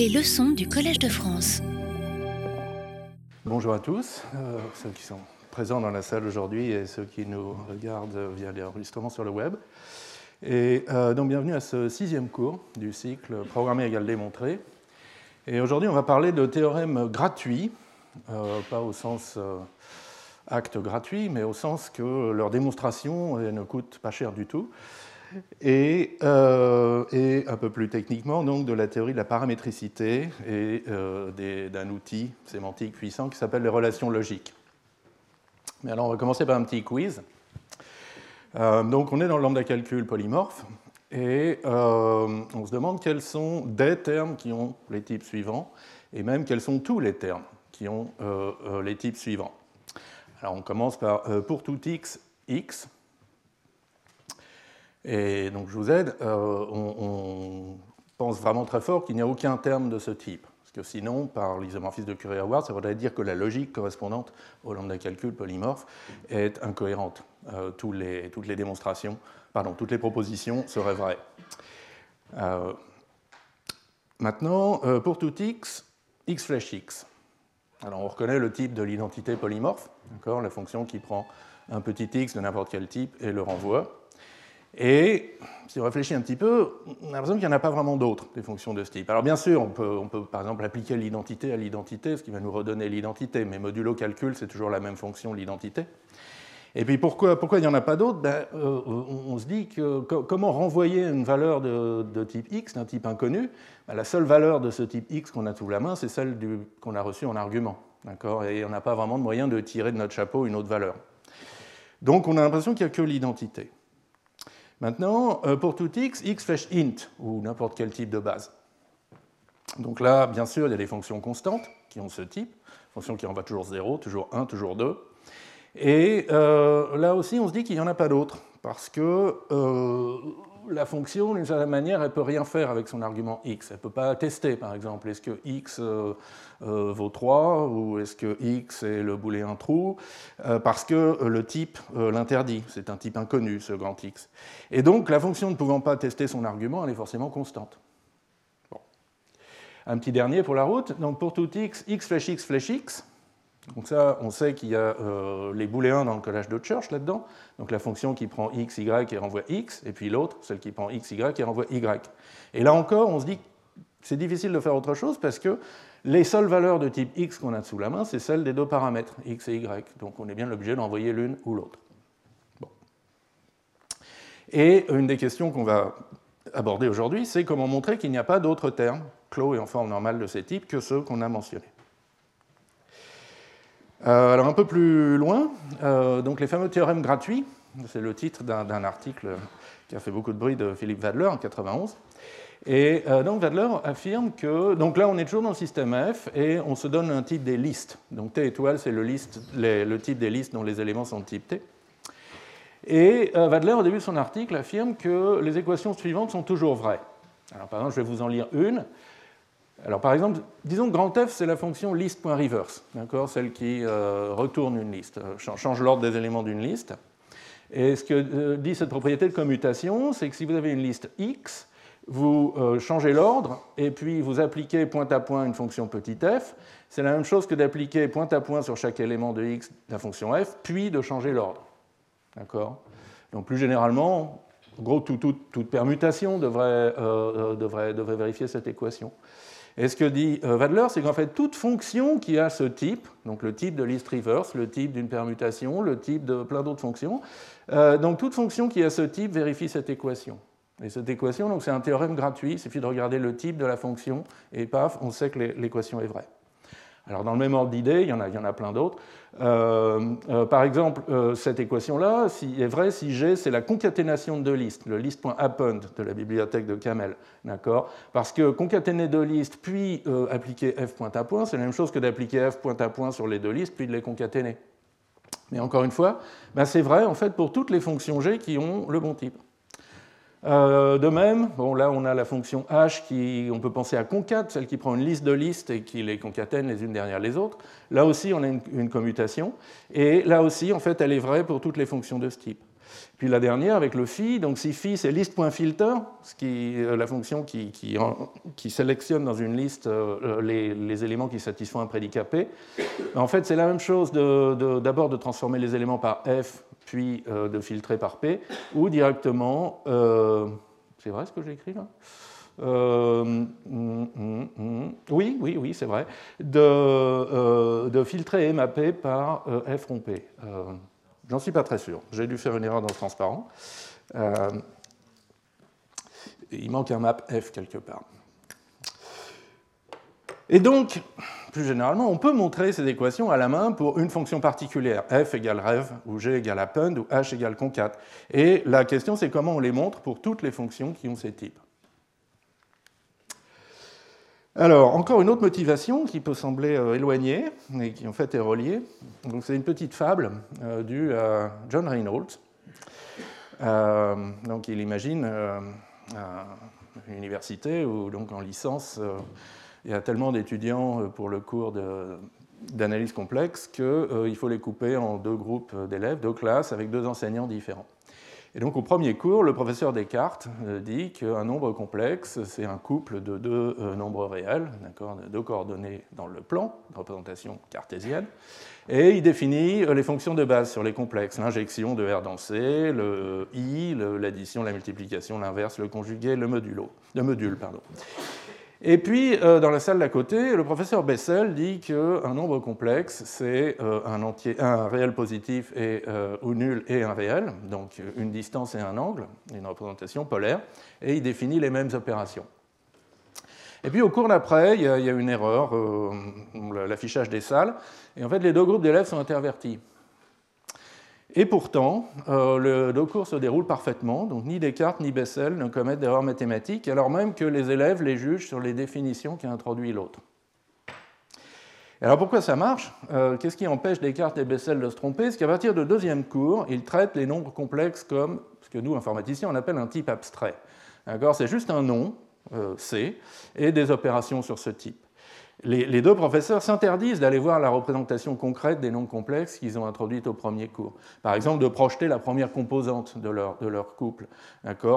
Les leçons du Collège de France. Bonjour à tous, euh, ceux qui sont présents dans la salle aujourd'hui et ceux qui nous regardent via les enregistrements sur le web. Et euh, donc bienvenue à ce sixième cours du cycle Programmer égale démontrer. Et aujourd'hui on va parler de théorèmes gratuits, euh, pas au sens acte gratuit, mais au sens que leur démonstration ne coûte pas cher du tout. Euh, et, un peu plus techniquement donc de la théorie de la paramétricité et euh, d'un outil sémantique puissant qui s'appelle les relations logiques. Mais alors on va commencer par un petit quiz. Euh, donc on est dans le lambda calcul polymorphe et on se demande quels sont des termes qui ont les types suivants et même quels sont tous les termes qui ont les types suivants. Alors on commence par pour tout x, x, et donc je vous aide, euh, on, pense vraiment très fort qu'il n'y a aucun terme de ce type. Parce que sinon, par l'isomorphisme de Curie-Howard, ça voudrait dire que la logique correspondante au lambda calcul polymorphe est incohérente. Euh, toutes, les, démonstrations, pardon, toutes les propositions seraient vraies. Euh, maintenant, pour tout x, x flèche x. Alors on reconnaît le type de l'identité polymorphe, la fonction qui prend un petit x de n'importe quel type et le renvoie. Et si on réfléchit un petit peu, on a l'impression qu'il n'y en a pas vraiment d'autres, des fonctions de ce type. Alors bien sûr, on peut, par exemple appliquer l'identité à l'identité, ce qui va nous redonner l'identité, mais modulo calcul, c'est toujours la même fonction, l'identité. Et puis pourquoi, pourquoi il n'y en a pas d'autres? Ben, euh, on, se dit que comment renvoyer une valeur de, type x, d'un type inconnu? Ben, La seule valeur de ce type x qu'on a sous la main, c'est celle qu'on a reçue en argument. Et on n'a pas vraiment de moyen de tirer de notre chapeau une autre valeur. Donc on a l'impression qu'il n'y a que l'identité. Maintenant, euh, pour tout x, x flèche int, ou n'importe quel type de base. Donc là, bien sûr, il y a des fonctions constantes qui ont ce type, fonctions qui envoient toujours 0, toujours 1, toujours 2. Et euh, là aussi, on se dit qu'il n'y en a pas d'autres, parce que euh, la fonction, d'une certaine manière, elle ne peut rien faire avec son argument x. Elle ne peut pas tester, par exemple, est-ce que x euh, euh, vaut 3 ou est-ce que x est le booléen true, euh, parce que le type l'interdit. C'est un type inconnu, ce grand x. Et donc, la fonction ne pouvant pas tester son argument, elle est forcément constante. Un petit dernier pour la route. Donc, pour tout x, x flèche x flèche x, donc ça, on sait qu'il y a euh, les booléens dans le collage de Church là-dedans, donc la fonction qui prend x, y et renvoie x, et puis l'autre, celle qui prend x, y et renvoie y. Et là encore, on se dit que c'est difficile de faire autre chose parce que les seules valeurs de type x qu'on a sous la main, c'est celles des deux paramètres, x et y. Donc on est bien obligé d'envoyer l'une ou l'autre. Et une des questions qu'on va aborder aujourd'hui, c'est comment montrer qu'il n'y a pas d'autres termes, clos et en forme normale de ces types, que ceux qu'on a mentionnés. Euh, alors un peu plus loin, euh, donc les fameux théorèmes gratuits, c'est le titre d'un article qui a fait beaucoup de bruit de Philippe Wadler en 91. Et euh, donc Wadler affirme que, donc là on est toujours dans le système F et on se donne un type des listes. Donc T étoile c'est le, type des listes dont les éléments sont de type T. Et Wadler au début de son article affirme que les équations suivantes sont toujours vraies. Alors par exemple je vais vous en lire une. Alors par exemple, disons que grand F, c'est la fonction list.reverse, celle qui euh, retourne une liste, euh, change l'ordre des éléments d'une liste. Et ce que euh, dit cette propriété de commutation, c'est que si vous avez une liste X, vous changez l'ordre et puis vous appliquez point à point une fonction petit f. C'est la même chose que d'appliquer point à point sur chaque élément de x la fonction f, puis de changer l'ordre. D'accord Donc plus généralement, en gros, toute permutation devrait, devrait, devrait vérifier cette équation. Et ce que dit euh, Wadler, c'est qu'en fait, toute fonction qui a ce type, donc le type de list reverse, le type d'une permutation, le type de plein d'autres fonctions, euh, donc toute fonction qui a ce type vérifie cette équation. Et cette équation, c'est un théorème gratuit, il suffit de regarder le type de la fonction, et paf, on sait que l'équation est vraie. Alors dans le même ordre d'idée, il, y en a, il y en a plein d'autres. Euh, euh, par exemple, euh, cette équation-là est vraie si G, c'est la concaténation de deux listes, le list.append de la bibliothèque de Camel. D'accord? Parce que concaténer deux listes, puis appliquer f point à point, c'est la même chose que d'appliquer f point à point sur les deux listes, puis de les concaténer. Mais encore une fois, ben c'est vrai en fait pour toutes les fonctions G qui ont le bon type. Euh, de même, bon, là on a la fonction h qui, on peut penser à concat, celle qui prend une liste de listes et qui les concatène les unes derrière les autres. Là aussi on a une, commutation. Et là aussi, en fait, elle est vraie pour toutes les fonctions de ce type. Puis la dernière avec le phi, donc si phi c'est list.filter, ce qui est la fonction qui, qui, sélectionne dans une liste les, les, éléments qui satisfont un prédicat P. En fait, c'est la même chose d'abord de, de, transformer les éléments par f, puis de filtrer par P, ou directement, c'est vrai ce que j'ai écrit là? Euh, mm, mm, mm, oui, oui, oui, c'est vrai, de, euh, de, filtrer et par euh, f rond P. J'en suis pas très sûr. J'ai dû faire une erreur dans le transparent. il manque un map f quelque part. Et donc, plus généralement, on peut montrer ces équations à la main pour une fonction particulière, f égale rev, ou g égale append, ou h égale concat. Et la question, c'est comment on les montre pour toutes les fonctions qui ont ces types. Alors, encore une autre motivation qui peut sembler euh, éloignée, mais qui en fait est reliée. c'est une petite fable euh, due à John Reynolds. Euh, donc, il imagine une université où, donc, en licence, il y a tellement d'étudiants pour le cours d'analyse complexe qu'il faut les couper en deux groupes d'élèves, deux classes, avec deux enseignants différents. Et donc au premier cours, le professeur Descartes euh, dit qu'un nombre complexe, c'est un couple de deux euh, nombres réels, deux coordonnées dans le plan, de représentation cartésienne, et il définit euh, les fonctions de base sur les complexes, l'injection de R dans C, le I, l'addition, la multiplication, l'inverse, le conjugué, le, modulo, le module. Pardon. Et puis, euh, dans la salle d'à côté, le professeur Bessel dit qu'un nombre complexe, c'est euh, un, réel positif euh, ou nul et un réel, donc une distance et un angle, une représentation polaire, et il définit les mêmes opérations. Et puis au cours d'après, il y, a une erreur, l'affichage des salles, et en fait les deux groupes d'élèves sont intervertis. Et pourtant, euh, le cours se déroule parfaitement, donc ni Descartes ni Bessel ne commettent d'erreurs mathématiques, alors même que les élèves les jugent sur les définitions qu'a introduit l'autre. Alors pourquoi ça marche? Euh, Qu'est-ce qui empêche Descartes et Bessel de se tromper? C'est qu'à partir de deuxième cours, ils traitent les nombres complexes comme ce que nous, informaticiens, on appelle un type abstrait. C'est juste un nom, euh, C, et des opérations sur ce type les, deux professeurs s'interdisent d'aller voir la représentation concrète des nombres complexes qu'ils ont introduites au premier cours. Par exemple, de projeter la première composante de leur, couple,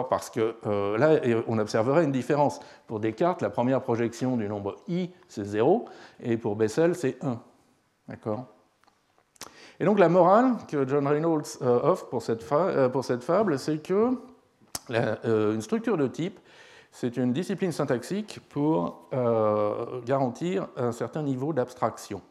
parce que euh, là, on observerait une différence. Pour Descartes, la première projection du nombre i, c'est 0, et pour Bessel, c'est 1. D'accord? Et donc la morale que John Reynolds euh, offre euh, pour cette fable, c'est que une structure de type c'est une discipline syntaxique pour euh, garantir un certain niveau d'abstraction.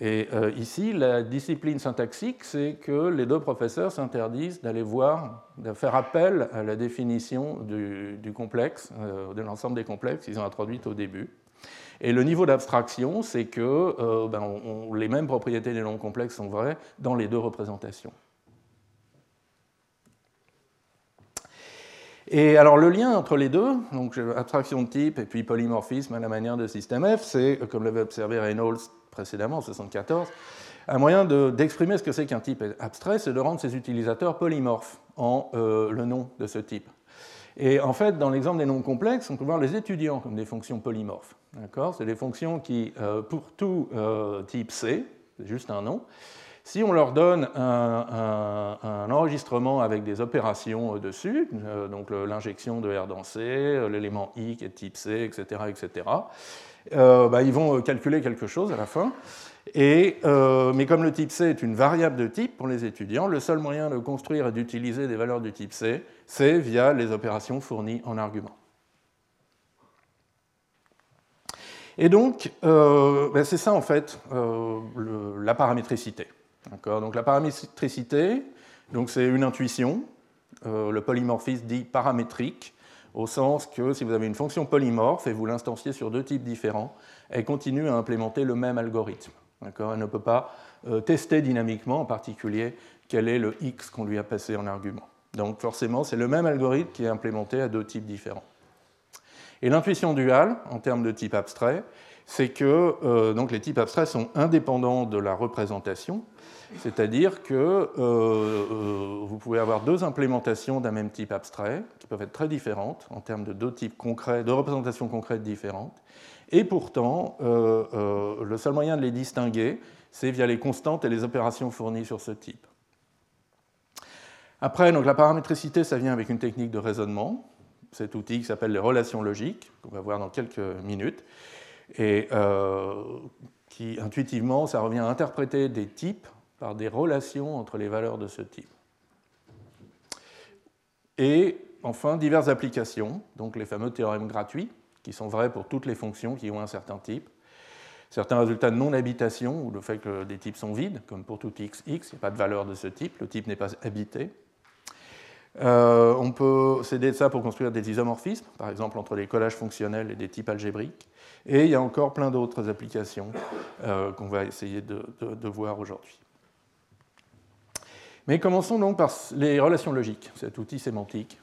Et euh, ici, la discipline syntaxique, c'est que les deux professeurs s'interdisent d'aller voir, de faire appel à la définition du, complexe, euh, de l'ensemble des complexes qu'ils ont introduites au début. Et le niveau d'abstraction, c'est que ben, les mêmes propriétés des nombres complexes sont vraies dans les deux représentations. Et alors le lien entre les deux, donc abstraction de type et puis polymorphisme à la manière de système F, c'est, comme l'avait observé Reynolds précédemment en 1974, un moyen d'exprimer ce que c'est qu'un type abstrait, c'est de rendre ses utilisateurs polymorphes en euh, le nom de ce type. Et en fait, dans l'exemple des nombres complexes, on peut voir les étudiants comme des fonctions polymorphes. C'est des fonctions qui, euh, pour tout euh, type C, c'est juste un nom, si on leur donne un, enregistrement avec des opérations dessus, euh, donc l'injection de R dans C, euh, l'élément I qui est type C, etc., etc., euh, bah, ils vont calculer quelque chose à la fin. Mais comme le type C est une variable de type pour les étudiants, le seul moyen de construire et d'utiliser des valeurs du type C, c'est via les opérations fournies en argument. Et donc, bah, c'est ça en fait la paramétricité. Donc la paramétricité, c'est une intuition. Euh, le polymorphisme dit paramétrique, au sens que si vous avez une fonction polymorphe et vous l'instanciez sur deux types différents, elle continue à implémenter le même algorithme. Elle ne peut pas euh, tester dynamiquement, en particulier, quel est le x qu'on lui a passé en argument. Donc forcément, c'est le même algorithme qui est implémenté à deux types différents. Et l'intuition duale, en termes de type abstrait, c'est que euh, donc les types abstraits sont indépendants de la représentation, c'est-à-dire que euh, euh, vous pouvez avoir deux implémentations d'un même type abstrait qui peuvent être très différentes en termes de deux types concrets, de représentations concrètes différentes. Et pourtant, le seul moyen de les distinguer, c'est via les constantes et les opérations fournies sur ce type. Après, donc, la paramétricité, ça vient avec une technique de raisonnement, cet outil qui s'appelle les relations logiques, qu'on va voir dans quelques minutes, et euh, qui, intuitivement, ça revient à interpréter des types par des relations entre les valeurs de ce type. Et enfin, diverses applications, donc les fameux théorèmes gratuits, qui sont vrais pour toutes les fonctions qui ont un certain type. Certains résultats de non-habitation, ou le fait que des types sont vides, comme pour tout x, x, il n'y a pas de valeur de ce type, le type n'est pas habité. Euh, on peut s'aider de ça pour construire des isomorphismes, par exemple entre les collages fonctionnels et des types algébriques. Et il y a encore plein d'autres applications euh, qu'on va essayer de, voir aujourd'hui. Mais commençons donc par les relations logiques, cet outil sémantique.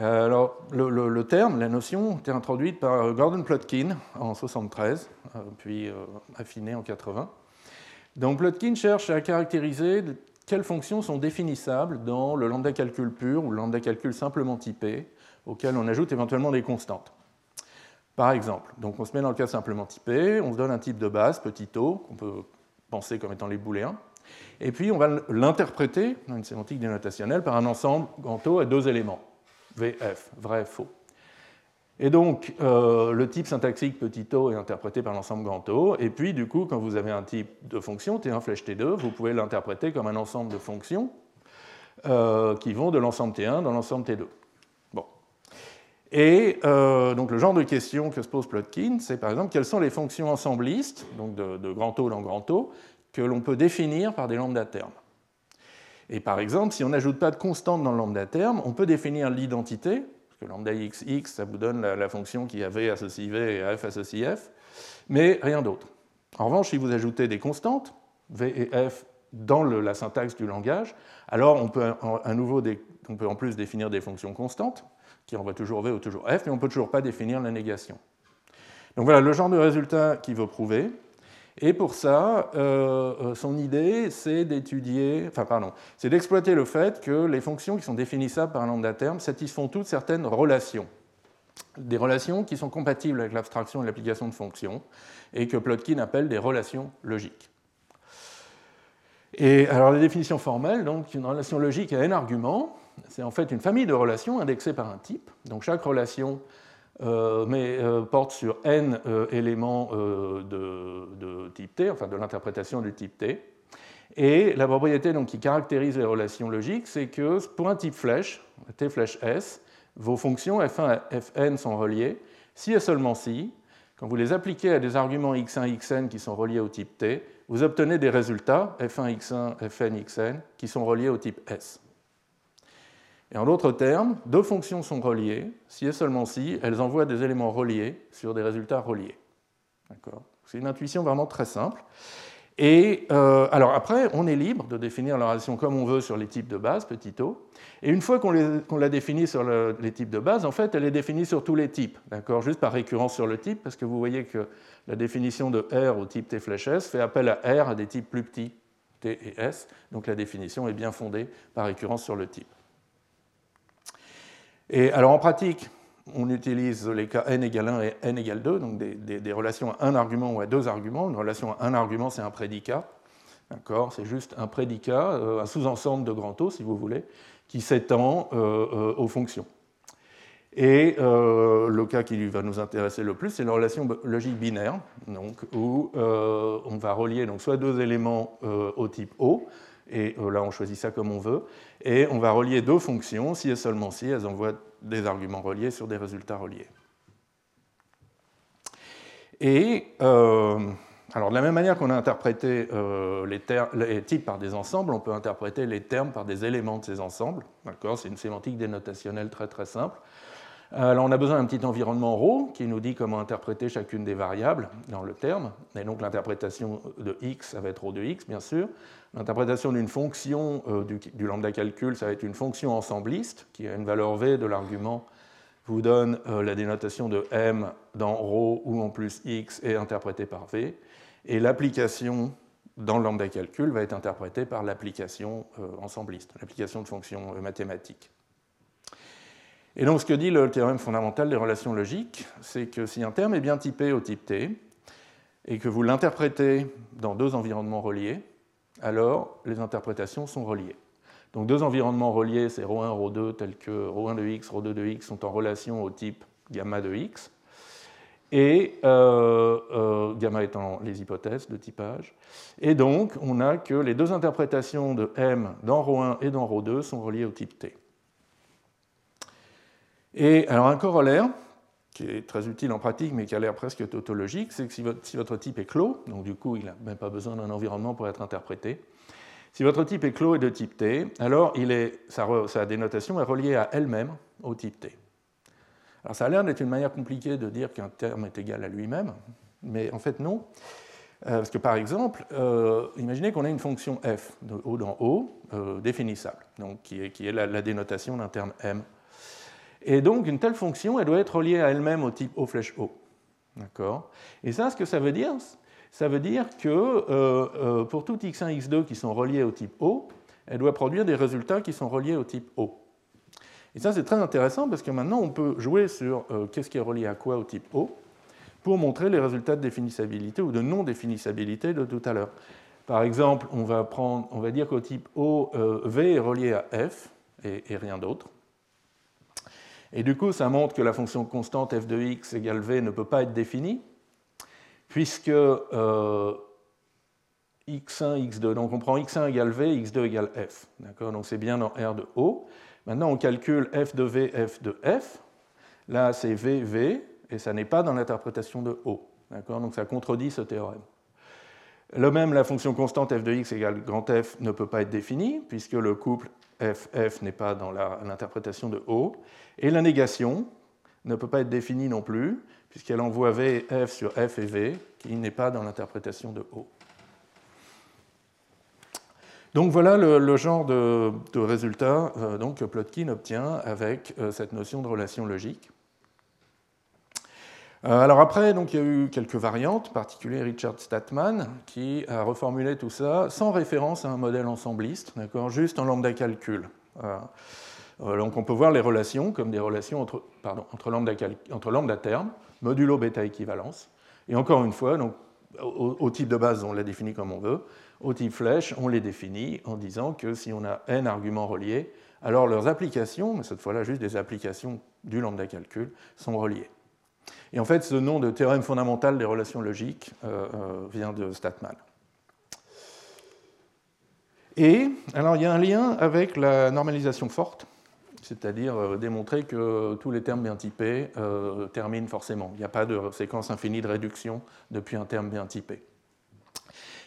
Euh, alors, le, terme, la notion, été introduite par Gordon Plotkin en 73, puis affiné en 80. Donc, Plotkin cherche à caractériser quelles fonctions sont définissables dans le lambda calcul pur ou le lambda calcul simplement typé, auquel on ajoute éventuellement des constantes. Par exemple, donc on se met dans le cas simplement typé, on se donne un type de base, petit o, qu'on peut penser comme étant les booléens, et puis on va l'interpréter dans une sémantique dénotationnelle par un ensemble grand O à deux éléments, VF, vrai, faux. Et donc, euh, le type syntaxique petit o est interprété par l'ensemble grand O. Et puis, du coup, quand vous avez un type de fonction, T1 flèche T2, vous pouvez l'interpréter comme un ensemble de fonctions euh, qui vont de l'ensemble T1 dans l'ensemble T2. Bon. Et euh, donc, le genre de question que se pose Plotkin, c'est par exemple quelles sont les fonctions ensemblistes, donc de, grand O dans grand O, que l'on peut définir par des lambda termes? Et par exemple, si on n'ajoute pas de constante dans le lambda terme, on peut définir l'identité que lambda x, x, ça vous donne la, fonction qui a v associe v et f associe f, mais rien d'autre. En revanche, si vous ajoutez des constantes, v et f, dans la syntaxe du langage, alors on peut, à nouveau, on peut en plus définir des fonctions constantes, qui envoient toujours v ou toujours f, mais on ne peut toujours pas définir la négation. Donc voilà le genre de résultat qu'il veut prouver. Et pour ça, euh, euh, son idée, c'est d'étudier, enfin pardon, c'est d'exploiter le fait que les fonctions qui sont définissables par un lambda terme satisfont toutes certaines relations. Des relations qui sont compatibles avec l'abstraction et l'application de fonctions, et que Plotkin appelle des relations logiques. Et alors la définition formelle, donc une relation logique à n arguments, c'est en fait une famille de relations indexées par un type. Donc chaque relation euh, mais euh, porte sur n euh, éléments de, type T, enfin de l'interprétation du type T. Et la propriété donc, qui caractérise les relations logiques, c'est que pour un type flèche, T flèche S, vos fonctions F1 et Fn sont reliées si et seulement si, quand vous les appliquez à des arguments x1, xn qui sont reliés au type T, vous obtenez des résultats F1, x1, Fn, xn qui sont reliés au type S. Et en d'autres termes, deux fonctions sont reliées si et seulement si elles envoient des éléments reliés sur des résultats reliés. C'est une intuition vraiment très simple. Et euh, alors après, on est libre de définir la relation comme on veut sur les types de base, petit o. Et une fois qu'on l'a définie sur les types de base, en fait, elle est définie sur tous les types, d'accord? Juste par récurrence sur le type, parce que vous voyez que la définition de R au type T flèche S fait appel à R à des types plus petits, T et S. Donc la définition est bien fondée par récurrence sur le type. Et alors en pratique, on utilise les cas n égale 1 et n égale 2, donc des, relations à un argument ou à deux arguments. Une relation à un argument, c'est un prédicat. D'accord? C'est juste un prédicat, euh, un sous-ensemble de grand O, si vous voulez, qui s'étend euh, euh, aux fonctions. Et le cas qui va nous intéresser le plus, c'est la relation logique binaire, donc, où on va relier donc, soit deux éléments au type O, et euh, là on choisit ça comme on veut, et on va relier deux fonctions, si et seulement si elles envoient des arguments reliés sur des résultats reliés. Et euh, alors de la même manière qu'on a interprété euh, les, les, types par des ensembles, on peut interpréter les termes par des éléments de ces ensembles. C'est une sémantique dénotationnelle très très simple. Alors on a besoin d'un petit environnement ρ qui nous dit comment interpréter chacune des variables dans le terme. Et donc l'interprétation de x, ça va être ρ de x, bien sûr. L'interprétation d'une fonction euh, du, lambda calcul, ça va être une fonction ensembliste qui a une valeur v de l'argument vous donne euh, la dénotation de m dans ρ où en plus x est interprété par v. Et l'application dans le lambda calcul va être interprétée par l'application euh, ensembliste, l'application de fonctions mathématiques. Et donc ce que dit le théorème fondamental des relations logiques, c'est que si un terme est bien typé au type T, et que vous l'interprétez dans deux environnements reliés, alors les interprétations sont reliées. Donc deux environnements reliés, c'est ρ1, ρ2, tels que ρ1 de x, ρ2 de x sont en relation au type gamma de x, et euh, euh, gamma étant les hypothèses de typage. Et donc, on a que les deux interprétations de m dans ρ1 et dans ρ2 sont reliées au type T. Et alors un corollaire, qui est très utile en pratique mais qui a l'air presque tautologique, c'est que si votre, type est clos, donc du coup il n'a même pas besoin d'un environnement pour être interprété, si votre type est clos et de type T, alors sa, dénotation est reliée à elle-même au type T. Alors ça a l'air d'être une manière compliquée de dire qu'un terme est égal à lui-même, mais en fait non. Euh, parce que par exemple, euh, imaginez qu'on a une fonction f de O dans O euh, définissable, donc qui est, la dénotation d'un terme m. Et donc, une telle fonction, elle doit être reliée à elle-même au type O flèche O. D'accord? Et ça, ce que ça veut dire, ça veut dire que euh, euh, pour tout x1, x2 qui sont reliés au type O, elle doit produire des résultats qui sont reliés au type O. Et ça, c'est très intéressant parce que maintenant, on peut jouer sur euh, qu'est-ce qui est relié à quoi au type O pour montrer les résultats de définissabilité ou de non-définissabilité de tout à l'heure. Par exemple, on va, prendre, on va dire qu'au type O, V est relié à F et rien d'autre. Et du coup, ça montre que la fonction constante f de x égale v ne peut pas être définie, puisque euh, x1, x2, donc on prend x1 égale v, x2 égale f. Donc c'est bien dans R de O. Maintenant, on calcule f de v, f de f. Là, c'est v, v, et ça n'est pas dans l'interprétation de O. Donc ça contredit ce théorème. Le même, la fonction constante f de x égale grand F ne peut pas être définie, puisque le couple f, f n'est pas dans l'interprétation de O. Et la négation ne peut pas être définie non plus, puisqu'elle envoie V F sur F et V, qui n'est pas dans l'interprétation de O. Donc voilà le, genre de, résultat euh, que Plotkin obtient avec euh, cette notion de relation logique. Euh, alors après, donc, il y a eu quelques variantes, particulier Richard Statman, qui a reformulé tout ça sans référence à un modèle ensembliste, juste en lambda calcul. Euh, donc on peut voir les relations comme des relations entre, pardon, entre, lambda, entre lambda terme, modulo bêta équivalence, et encore une fois, au, type de base, on l'a définit comme on veut, au type flèche, on les définit en disant que si on a n arguments reliés, alors leurs applications, mais cette fois-là juste des applications du lambda calcul, sont reliées. Et en fait, ce nom de théorème fondamental des relations logiques euh, euh, vient de Statman. Et alors il y a un lien avec la normalisation forte c'est-à-dire euh, démontrer que tous les termes bien typés terminent forcément. Il n'y a pas de séquence infinie de réduction depuis un terme bien typé.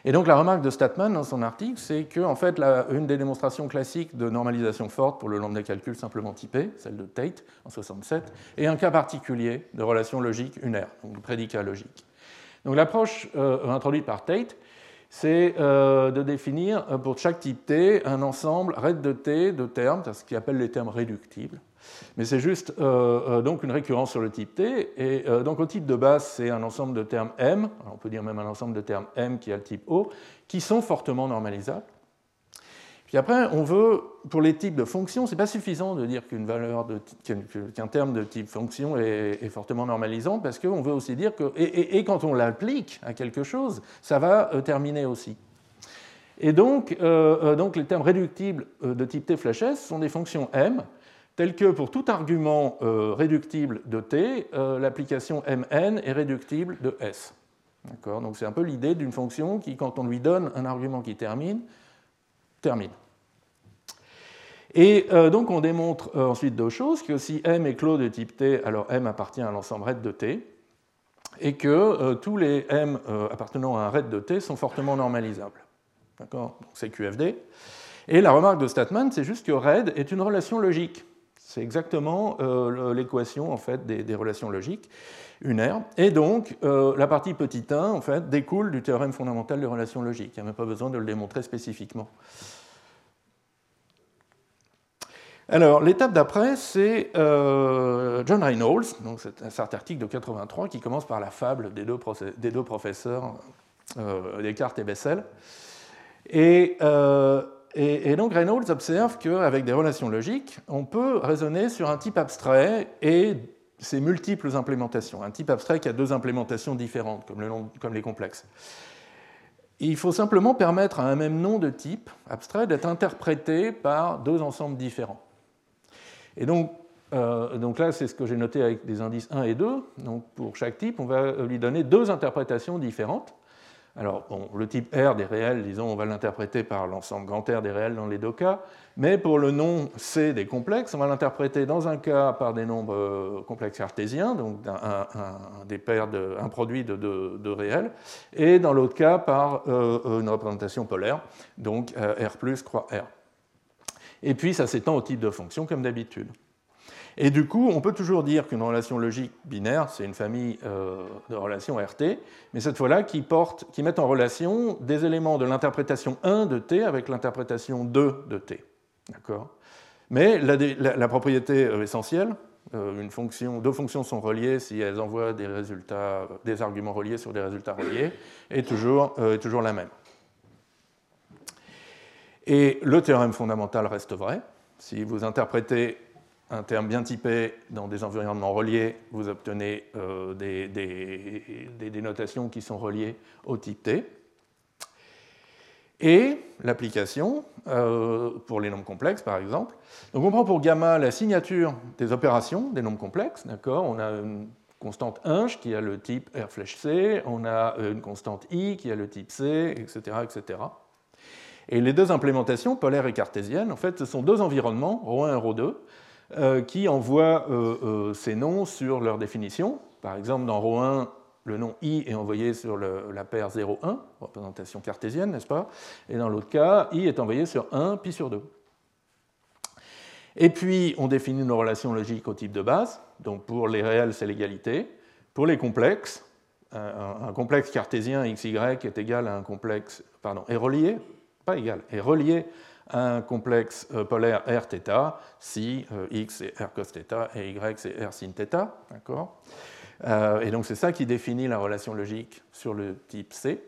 Et donc la remarque de Statman dans son article, c'est que en fait, une des démonstrations classiques de normalisation forte pour le lambda calcul simplement typé, celle de Tate en 67, est un cas particulier de relation logique unaire, donc de prédicat logique. Donc l'approche euh, introduite par Tate, c'est euh, de définir euh, pour chaque type T un ensemble RED de T de termes, ce qu'il appelle les termes réductibles. Mais c'est juste euh, donc une récurrence sur le type T. Et donc au type de base, c'est un ensemble de termes M, on peut dire même un ensemble de termes M qui a le type O, qui sont fortement normalisables. Puis après, on veut, pour les types de fonctions, ce n'est pas suffisant de dire qu'un terme de type fonction est, fortement normalisant, parce qu'on veut aussi dire que, et, quand on l'applique à quelque chose, ça va euh, terminer aussi. Et donc, euh, euh, donc les termes réductibles de type t flèche s sont des fonctions m, telles que pour tout argument réductible de t, l'application mn est réductible de s. Donc c'est un peu l'idée d'une fonction qui, quand on lui donne un argument qui termine, termine. Et euh, donc on démontre euh, ensuite deux choses, que si M est clos de type T, alors M appartient à l'ensemble RED de T, et que euh, tous les M appartenant à un RED de T sont fortement normalisables. D'accord? C'est QFD. Et la remarque de Statman, c'est juste que RED est une relation logique. C'est exactement l'équation en fait, des, relations logiques unaires. Et donc, la partie petit 1 en fait, découle du théorème fondamental des relations logiques. Il n'y a même pas besoin de le démontrer spécifiquement. Alors, l'étape d'après, c'est euh, John Reynolds, donc c'est un article de 83 qui commence par la fable des deux, professeurs, euh, Descartes et Bessel. Euh, et, donc Reynolds observe qu'avec des relations logiques, on peut raisonner sur un type abstrait et ses multiples implémentations. Un type abstrait qui a deux implémentations différentes, comme les complexes. il faut simplement permettre à un même nom de type abstrait d'être interprété par deux ensembles différents. Et donc, euh, donc là, c'est ce que j'ai noté avec des indices 1 et 2. Donc pour chaque type, on va lui donner deux interprétations différentes. Alors, le type R des réels, disons, on va l'interpréter par l'ensemble grand R des réels dans les deux cas, mais pour le nom C des complexes, on va l'interpréter dans un cas par des nombres euh, complexes cartésiens, donc un, des paires produit de, réels, et dans l'autre cas par euh, une représentation polaire, donc R plus croix R. Et puis ça s'étend au type de fonction comme d'habitude. Et du coup, on peut toujours dire qu'une relation logique binaire, c'est une famille euh, de relations RT, mais cette fois-là qui, qui met en relation des éléments de l'interprétation 1 de T avec l'interprétation 2 de T. D'accord? Mais la, propriété euh, essentielle, euh, une fonction, deux fonctions sont reliées si elles envoient des, résultats, des arguments reliés sur des résultats reliés, est toujours, est toujours la même. Et le théorème fondamental reste vrai. Si vous interprétez un terme bien typé dans des environnements reliés, vous obtenez euh, des, dénotations qui sont reliées au type T. Et l'application, euh, pour les nombres complexes par exemple, donc on prend pour gamma la signature des opérations des nombres complexes, d'accord? On a une constante inch qui a le type R flèche C, on a une constante i qui a le type C, etc. etc. Et les deux implémentations, polaire et cartésienne, en fait, ce sont deux environnements, ρ1 et ρ2, euh, qui envoient euh, euh, ces noms sur leur définition. Par exemple, dans ρ1, le nom i est envoyé sur la paire 0,1, représentation cartésienne, n'est-ce pas? Et dans l'autre cas, i est envoyé sur 1, pi sur 2. Et puis, on définit nos relations logiques au type de base. Donc, pour les réels, c'est l'égalité. Pour les complexes, un, complexe cartésien xy est égal à un complexe, pardon, est relié, pas égal, est relié un complexe euh, polaire R si euh, x est R cos et y c'est R sin. D'accord? Euh, et donc c'est ça qui définit la relation logique sur le type C.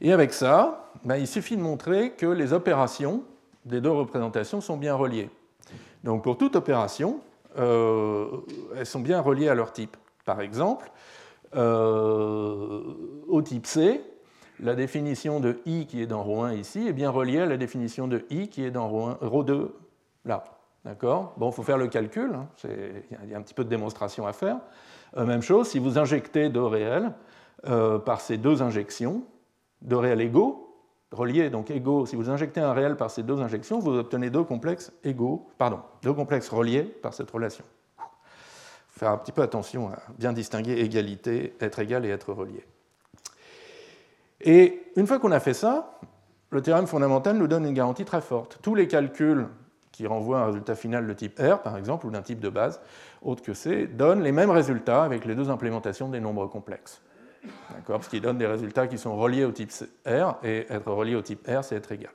Et avec ça, ben, il suffit de montrer que les opérations des deux représentations sont bien reliées. Donc pour toute opération, elles sont bien reliées à leur type. Par exemple, au type C, la définition de i qui est dans ρ1 ici est bien reliée à la définition de i qui est dans ρ1, 2 là. D'accord? Bon, il faut faire le calcul, hein. il y a un petit peu de démonstration à faire. Euh, même chose, si vous injectez deux réels euh, par ces deux injections, deux réels égaux, reliés, donc égaux, si vous injectez un réel par ces deux injections, vous obtenez deux complexes égaux, pardon, deux complexes reliés par cette relation. Faire un petit peu attention à bien distinguer égalité, être égal et être relié. Et une fois qu'on a fait ça, le théorème fondamental nous donne une garantie très forte. Tous les calculs qui renvoient un résultat final de type R, par exemple, ou d'un type de base autre que C, donnent les mêmes résultats avec les deux implémentations des nombres complexes. Parce qu'ils donnent des résultats qui sont reliés au type R, et être relié au type R, c'est être égal.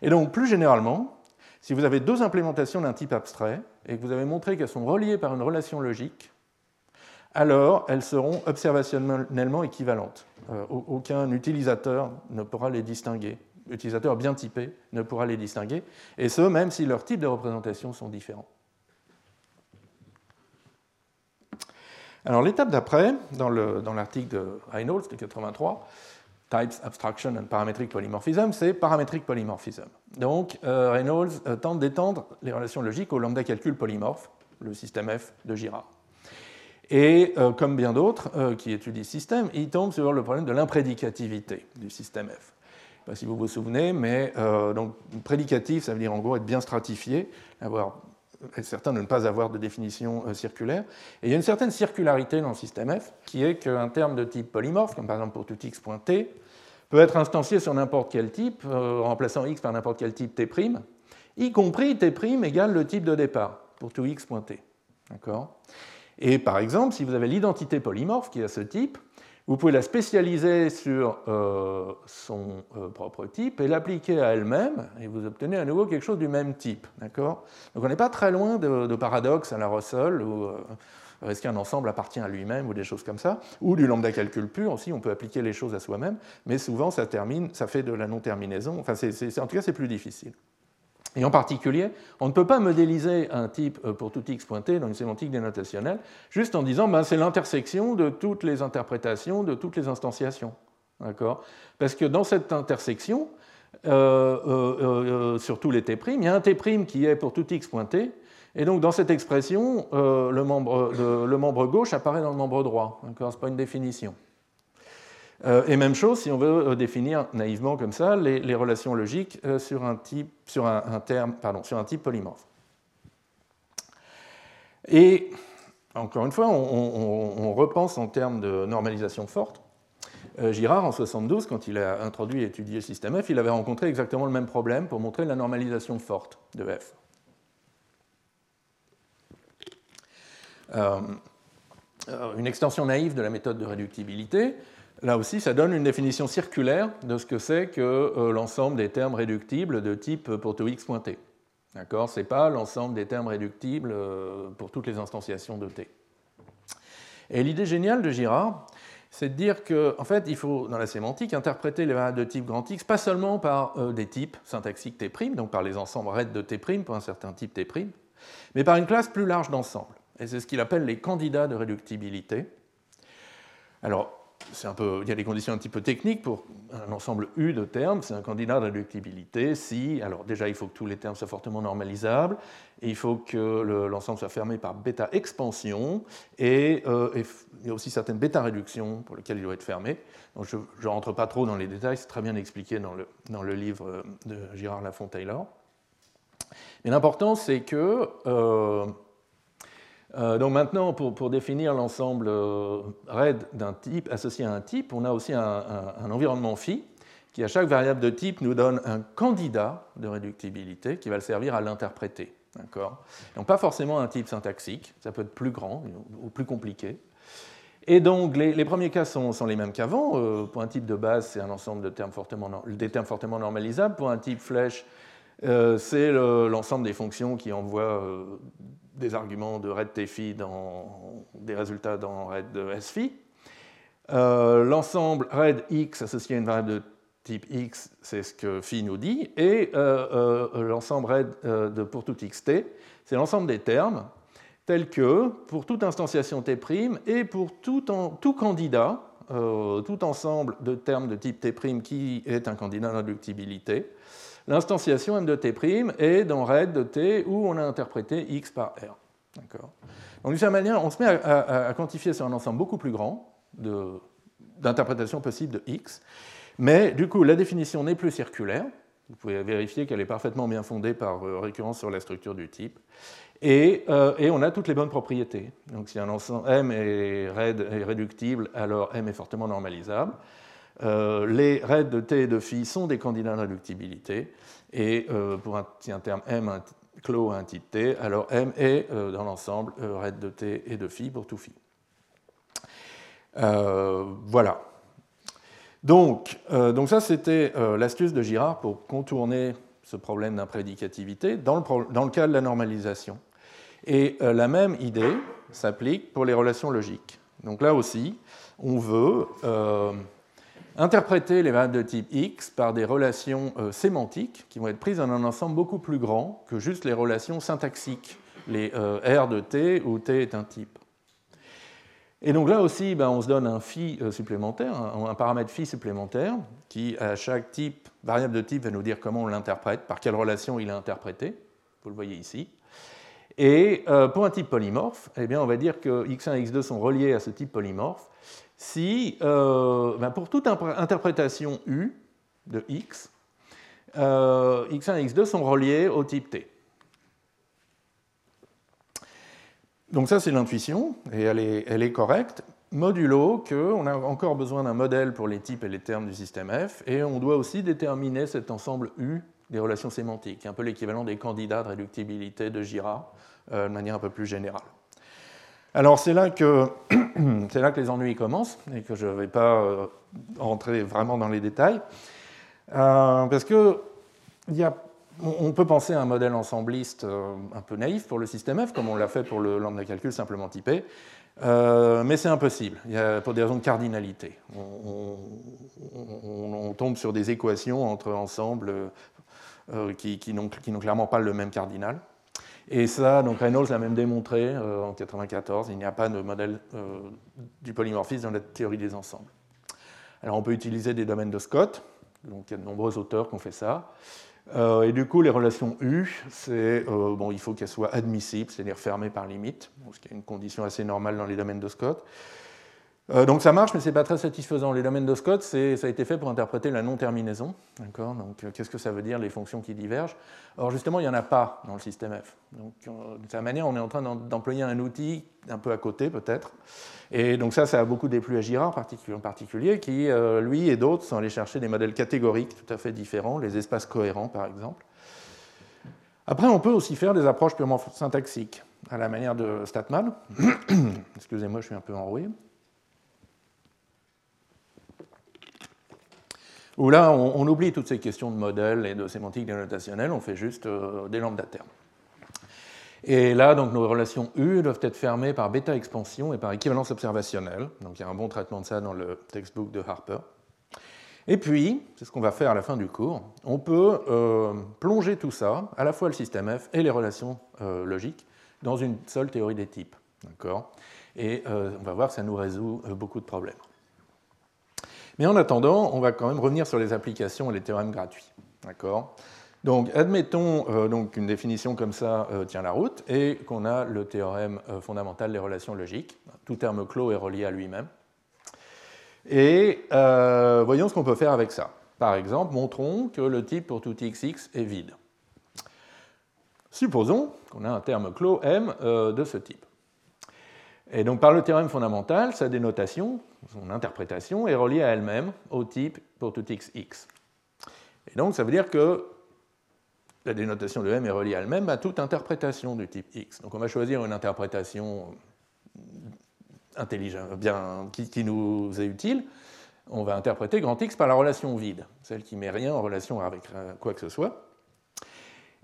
Et donc, plus généralement, si vous avez deux implémentations d'un type abstrait, et que vous avez montré qu'elles sont reliées par une relation logique, alors elles seront observationnellement équivalentes. Euh, aucun utilisateur ne pourra les distinguer. Utilisateur bien typé ne pourra les distinguer, et ce, même si leurs types de représentation sont différents. Alors l'étape d'après, dans l'article de Reynolds de 83, Types, Abstraction and Parametric Polymorphism, c'est Parametric Polymorphism. Donc euh, Reynolds euh, tente d'étendre les relations logiques au lambda calcul polymorphe, le système F de Girard. Et euh, comme bien d'autres euh, qui étudient ce système, il tombe sur le problème de l'imprédicativité du système F. Je sais pas si vous vous souvenez, mais euh, donc, prédicatif, ça veut dire en gros être bien stratifié, avoir, être certain de ne pas avoir de définition circulaire. Et il y a une certaine circularité dans le système F, qui est qu'un terme de type polymorphe, comme par exemple pour tout x t, peut être instancié sur n'importe quel type, remplaçant x par n'importe quel type t', y compris t' égale le type de départ pour tout x t. D'accord? Et par exemple, si vous avez l'identité polymorphe qui a ce type, vous pouvez la spécialiser sur euh, son euh, propre type et l'appliquer à elle-même, et vous obtenez à nouveau quelque chose du même type. Donc on n'est pas très loin de, paradoxe à la Russell, où euh, est-ce qu'un ensemble appartient à lui-même, ou des choses comme ça, ou du lambda calcul pur aussi, on peut appliquer les choses à soi-même, mais souvent ça, termine, ça fait de la non-terminaison, enfin en tout cas c'est plus difficile. Et en particulier, on ne peut pas modéliser un type euh, pour tout x pointé dans une sémantique dénotationnelle juste en disant ben, c'est l'intersection de toutes les interprétations, de toutes les instantiations. Parce que dans cette intersection, euh, euh, sur tous les t', il y a un t' qui est pour tout x pointé, et donc dans cette expression, le membre, le, membre, gauche apparaît dans le membre droit. Ce n'est pas une définition. Euh, et même chose si on veut euh, définir naïvement comme ça les, relations logiques euh, sur un type, sur un, terme, pardon, sur un type polymorphe. Et encore une fois, on, repense en termes de normalisation forte. Girard, en 72, quand il a introduit et étudié le système F, il avait rencontré exactement le même problème pour montrer la normalisation forte de F. une extension naïve de la méthode de réductibilité Là aussi, ça donne une définition circulaire de ce que c'est que euh, l'ensemble des termes réductibles de type pour tout x pointé. D'accord? Ce n'est pas l'ensemble des termes réductibles euh, pour toutes les instantiations de t. Et l'idée géniale de Girard, c'est de dire qu'en en fait, il faut, dans la sémantique, interpréter les variables de type grand X, pas seulement par euh, des types syntaxiques T', donc par les ensembles RED de T' pour un certain type T', mais par une classe plus large d'ensembles. Et c'est ce qu'il appelle les candidats de réductibilité. Alors, un peu, il y a des conditions un petit peu techniques pour un ensemble U de termes. C'est un candidat de réductibilité si, alors déjà, il faut que tous les termes soient fortement normalisables, il faut que l'ensemble soit fermé par bêta expansion, et, euh, il y a aussi certaines bêta réductions pour lesquelles il doit être fermé. Donc je ne rentre pas trop dans les détails, c'est très bien expliqué dans le, dans le livre de Girard Lafont-Taylor. Mais l'important, c'est que euh, euh, donc maintenant, pour, définir l'ensemble euh, RAID d'un type associé à un type, on a aussi un, environnement phi qui, à chaque variable de type, nous donne un candidat de réductibilité qui va le servir à l'interpréter. Donc pas forcément un type syntaxique, ça peut être plus grand ou plus compliqué. Et donc les, premiers cas sont, les mêmes qu'avant. Euh, pour un type de base, c'est un ensemble de termes fortement, des termes fortement normalisables. Pour un type flèche, c'est l'ensemble des fonctions qui envoient des arguments de red phi dans des résultats dans red phi. Euh, l'ensemble red x associé à une variable de type x, c'est ce que phi nous dit, et euh, euh, l'ensemble red de pour tout xt, c'est l'ensemble des termes tels que pour toute instantiation t' et pour tout, tout candidat, tout ensemble de termes de type t' qui est un candidat d'inductibilité, L'instanciation m de t' est dans RED de t où on a interprété x par r. Donc, d'une certaine manière, on se met à, quantifier sur un ensemble beaucoup plus grand d'interprétations possibles de x, mais du coup, la définition n'est plus circulaire. Vous pouvez vérifier qu'elle est parfaitement bien fondée par euh, récurrence sur la structure du type. Et, euh, et, on a toutes les bonnes propriétés. Donc si un ensemble M est, réductible, alors M est fortement normalisable. Euh, les raids de T et de phi sont des candidats de réductibilité, et euh, pour un, si terme M clos un type T, alors M est euh, dans l'ensemble raid de T et de phi pour tout phi. voilà. Donc, ça, c'était l'astuce de Girard pour contourner ce problème d'imprédicativité dans dans le cas de la normalisation. Et la même idée s'applique pour les relations logiques. Donc là aussi, on veut interpréter les variables de type X par des relations euh, sémantiques qui vont être prises dans un ensemble beaucoup plus grand que juste les relations syntaxiques, les euh, R de T où T est un type. Et donc là aussi, ben, on se donne un phi euh, supplémentaire, un, paramètre phi supplémentaire, qui à chaque type, variable de type, va nous dire comment on l'interprète, par quelle relation il est interprété. Vous le voyez ici. Et pour un type polymorphe, eh bien, on va dire que x1 et x2 sont reliés à ce type polymorphe si, euh, ben, pour toute interprétation U de X, euh, X1 et X2 sont reliés au type T. Donc ça, c'est l'intuition, et elle est, correcte, modulo qu'on a encore besoin d'un modèle pour les types et les termes du système F, et on doit aussi déterminer cet ensemble U des relations sémantiques, un peu l'équivalent des candidats de réductibilité de Girard, euh, de manière un peu plus générale. Alors c'est là, que, là que les ennuis commencent et que je ne vais pas euh, rentrer vraiment dans les détails. Euh, parce que on peut penser à un modèle ensembliste euh, un peu naïf pour le système F, comme on l'a fait pour le lambda calcul simplement typé, mais c'est impossible, y a, pour des raisons de cardinalité. On, tombe sur des équations entre ensembles qui n'ont clairement pas le même cardinal. Et ça, donc Reynolds l'a même démontré en 1994, il n'y a pas de modèle du polymorphisme dans la théorie des ensembles. Alors on peut utiliser des domaines de Scott, donc il y a de nombreux auteurs qui ont fait ça. Euh, et du coup, les relations U, c'est euh, bon, il faut qu'elles soient admissibles, c'est-à-dire fermées par limite, ce qui est une condition assez normale dans les domaines de Scott. Euh, donc ça marche, mais ce n'est pas très satisfaisant. Les domaines de Scott, ça a été fait pour interpréter la non-terminaison. Donc qu'est-ce que ça veut dire, les fonctions qui divergent? Or justement, il n'y en a pas dans le système F. Donc de cette manière, on est en train d'employer un outil un peu à côté peut-être. Et donc ça, ça a beaucoup déplu à Girard en particulier, qui, lui et d'autres, sont allés chercher des modèles catégoriques tout à fait différents, les espaces cohérents par exemple. Après, on peut aussi faire des approches purement syntaxiques, à la manière de Statman. Excusez-moi, je suis un peu enroué. Où là, on, oublie toutes ces questions de modèles et de sémantique dénotationnelle, on fait juste euh, des lambda termes. Et là, donc, nos relations U doivent être fermées par bêta-expansion et par équivalence observationnelle. Donc il y a un bon traitement de ça dans le textbook de Harper. Et puis, c'est ce qu'on va faire à la fin du cours, on peut euh, plonger tout ça, à la fois le système F et les relations euh, logiques, dans une seule théorie des types. Et on va voir que ça nous résout beaucoup de problèmes. Mais en attendant, on va quand même revenir sur les applications et les théorèmes gratuits. D'accord? Donc, admettons euh, donc une définition comme ça euh, tient la route et qu'on a le théorème euh, fondamental des relations logiques. Tout terme clos est relié à lui-même. Et voyons ce qu'on peut faire avec ça. Par exemple, montrons que le type pour tout xx est vide. Supposons qu'on a un terme clos m de ce type. Et donc par le théorème fondamental, sa dénotation, son interprétation, est reliée à elle-même au type pour tout x, x. Et donc ça veut dire que la dénotation de M est reliée à elle-même à toute interprétation du type X. Donc on va choisir une interprétation intelligente, bien, qui, qui, nous est utile. On va interpréter grand X par la relation vide, celle qui met rien en relation avec quoi que ce soit.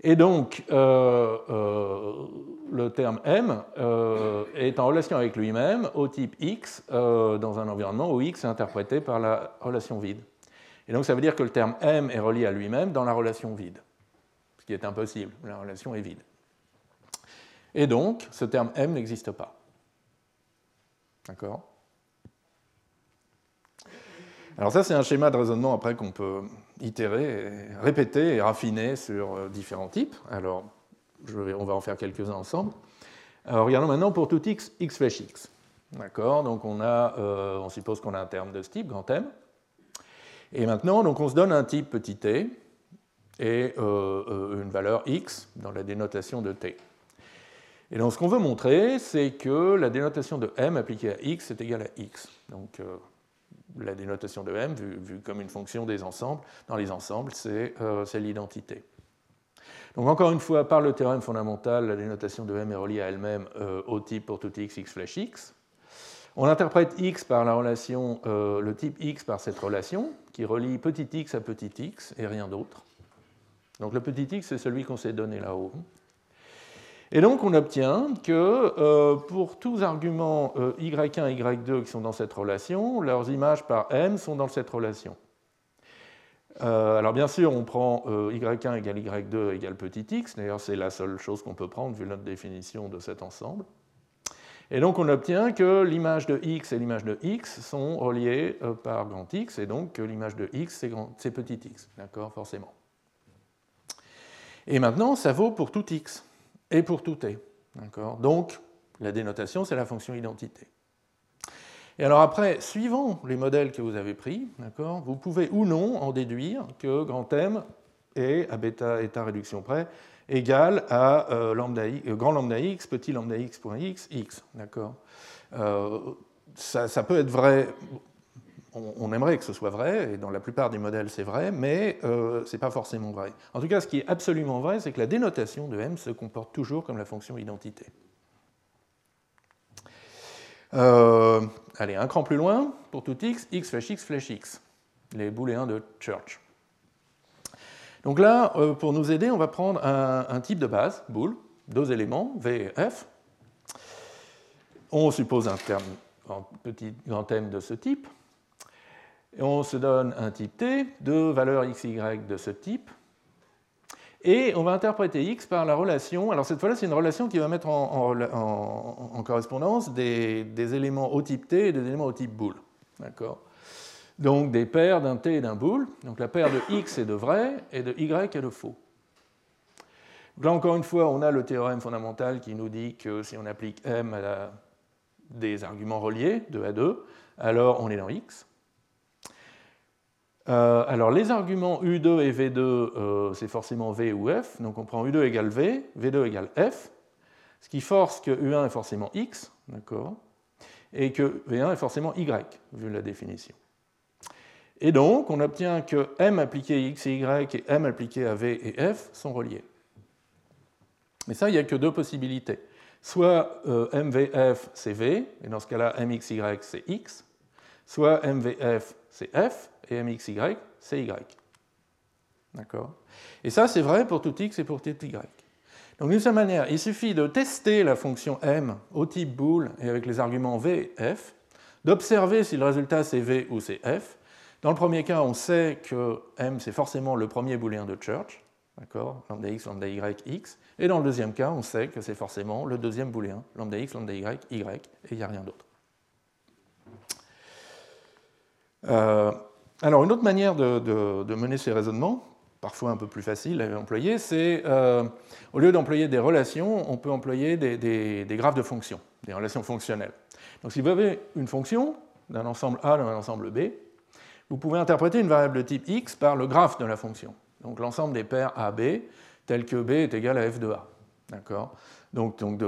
Et donc, euh, euh, le terme M euh, est en relation avec lui-même au type X dans un environnement où X est interprété par la relation vide. Et donc, ça veut dire que le terme M est relié à lui-même dans la relation vide, ce qui est impossible, la relation est vide. Et donc, ce terme M n'existe pas. D'accord? Alors ça, c'est un schéma de raisonnement après qu'on peut itérer, répéter et raffiner sur euh, différents types. Alors, on va en faire quelques-uns ensemble. Alors, regardons maintenant pour tout x, x flèche x. D'accord Donc, on, a, euh, on suppose qu'on a un terme de ce type, grand M. Et maintenant, donc, on se donne un type petit t et euh, une valeur x dans la dénotation de t. Et donc, ce qu'on veut montrer, c'est que la dénotation de m appliquée à x est égale à x. Donc, la dénotation de M, vue, comme une fonction des ensembles, dans les ensembles, euh, c'est l'identité. Donc encore une fois, par le théorème fondamental, la dénotation de M est reliée à elle-même euh, au type pour tout x, x flèche x. On interprète x par la relation, euh, le type x par cette relation, qui relie petit x à petit x et rien d'autre. Donc le petit x, c'est celui qu'on s'est donné là-haut. Et donc on obtient que euh, pour tous arguments euh, y1 et y2 qui sont dans cette relation, leurs images par m sont dans cette relation. Euh, alors bien sûr, on prend y1 égale y2 égale petit x, d'ailleurs c'est la seule chose qu'on peut prendre vu notre définition de cet ensemble. Et donc on obtient que l'image de x et l'image de x sont reliées par grand x, et donc que l'image de x c'est petit x, d'accord, forcément. Et maintenant, ça vaut pour tout x et pour tout t. Donc, la dénotation, c'est la fonction identité. Et alors après, suivant les modèles que vous avez pris, vous pouvez ou non en déduire que grand M est, à bêta état réduction près, égal à euh, euh, grand lambda x, petit lambda x point x, x. Euh, ça, peut être vrai on, aimerait que ce soit vrai, et dans la plupart des modèles c'est vrai, mais euh, ce n'est pas forcément vrai. En tout cas, ce qui est absolument vrai, c'est que la dénotation de M se comporte toujours comme la fonction identité. Euh, allez, un cran plus loin, pour tout x, x flèche x flèche x, les booléens de Church. Donc là, euh, pour nous aider, on va prendre un, type de base, bool, deux éléments, v et f. On suppose un terme, un petit grand M de ce type. On se donne un type t, deux valeurs xy de ce type. Et on va interpréter x par la relation. Alors cette fois-là, c'est une relation qui va mettre en, correspondance des, éléments au type T et des éléments au type boule. Donc des paires d'un T et d'un boule. Donc la paire de x est de vrai et de y est de faux. là encore une fois, on a le théorème fondamental qui nous dit que si on applique m à des arguments reliés, 2 à 2, alors on est dans x. Euh, alors les arguments U2 et V2, euh, c'est forcément V ou F, donc on prend U2 égale V, V2 égale F, ce qui force que U1 est forcément X, d'accord, et que V1 est forcément Y, vu la définition. Et donc on obtient que M appliqué à X et Y et M appliqué à V et F sont reliés. Mais ça, il n'y a que deux possibilités. Soit euh, MVF c'est V, et dans ce cas-là MXY c'est X, soit MVF c'est F, et mxy, c'est y. D'accord? Et ça, c'est vrai pour tout x et pour tout y. Donc, d'une certaine manière, il suffit de tester la fonction m au type boole et avec les arguments v et f, d'observer si le résultat c'est v ou c'est f. Dans le premier cas, on sait que m c'est forcément le premier booléen de Church, d'accord? Lambda x, lambda y, x. Et dans le deuxième cas, on sait que c'est forcément le deuxième booléen, lambda x, lambda y, y, et il n'y a rien d'autre. Euh, alors, une autre manière de, mener ces raisonnements, parfois un peu plus facile à employer, c'est, euh, au lieu d'employer des relations, on peut employer des, graphes de fonctions, des relations fonctionnelles. Donc, si vous avez une fonction d'un ensemble A dans un ensemble B, vous pouvez interpréter une variable de type x par le graphe de la fonction. Donc, l'ensemble des paires AB, tel que B est égal à f de A. D'accord? Donc, donc,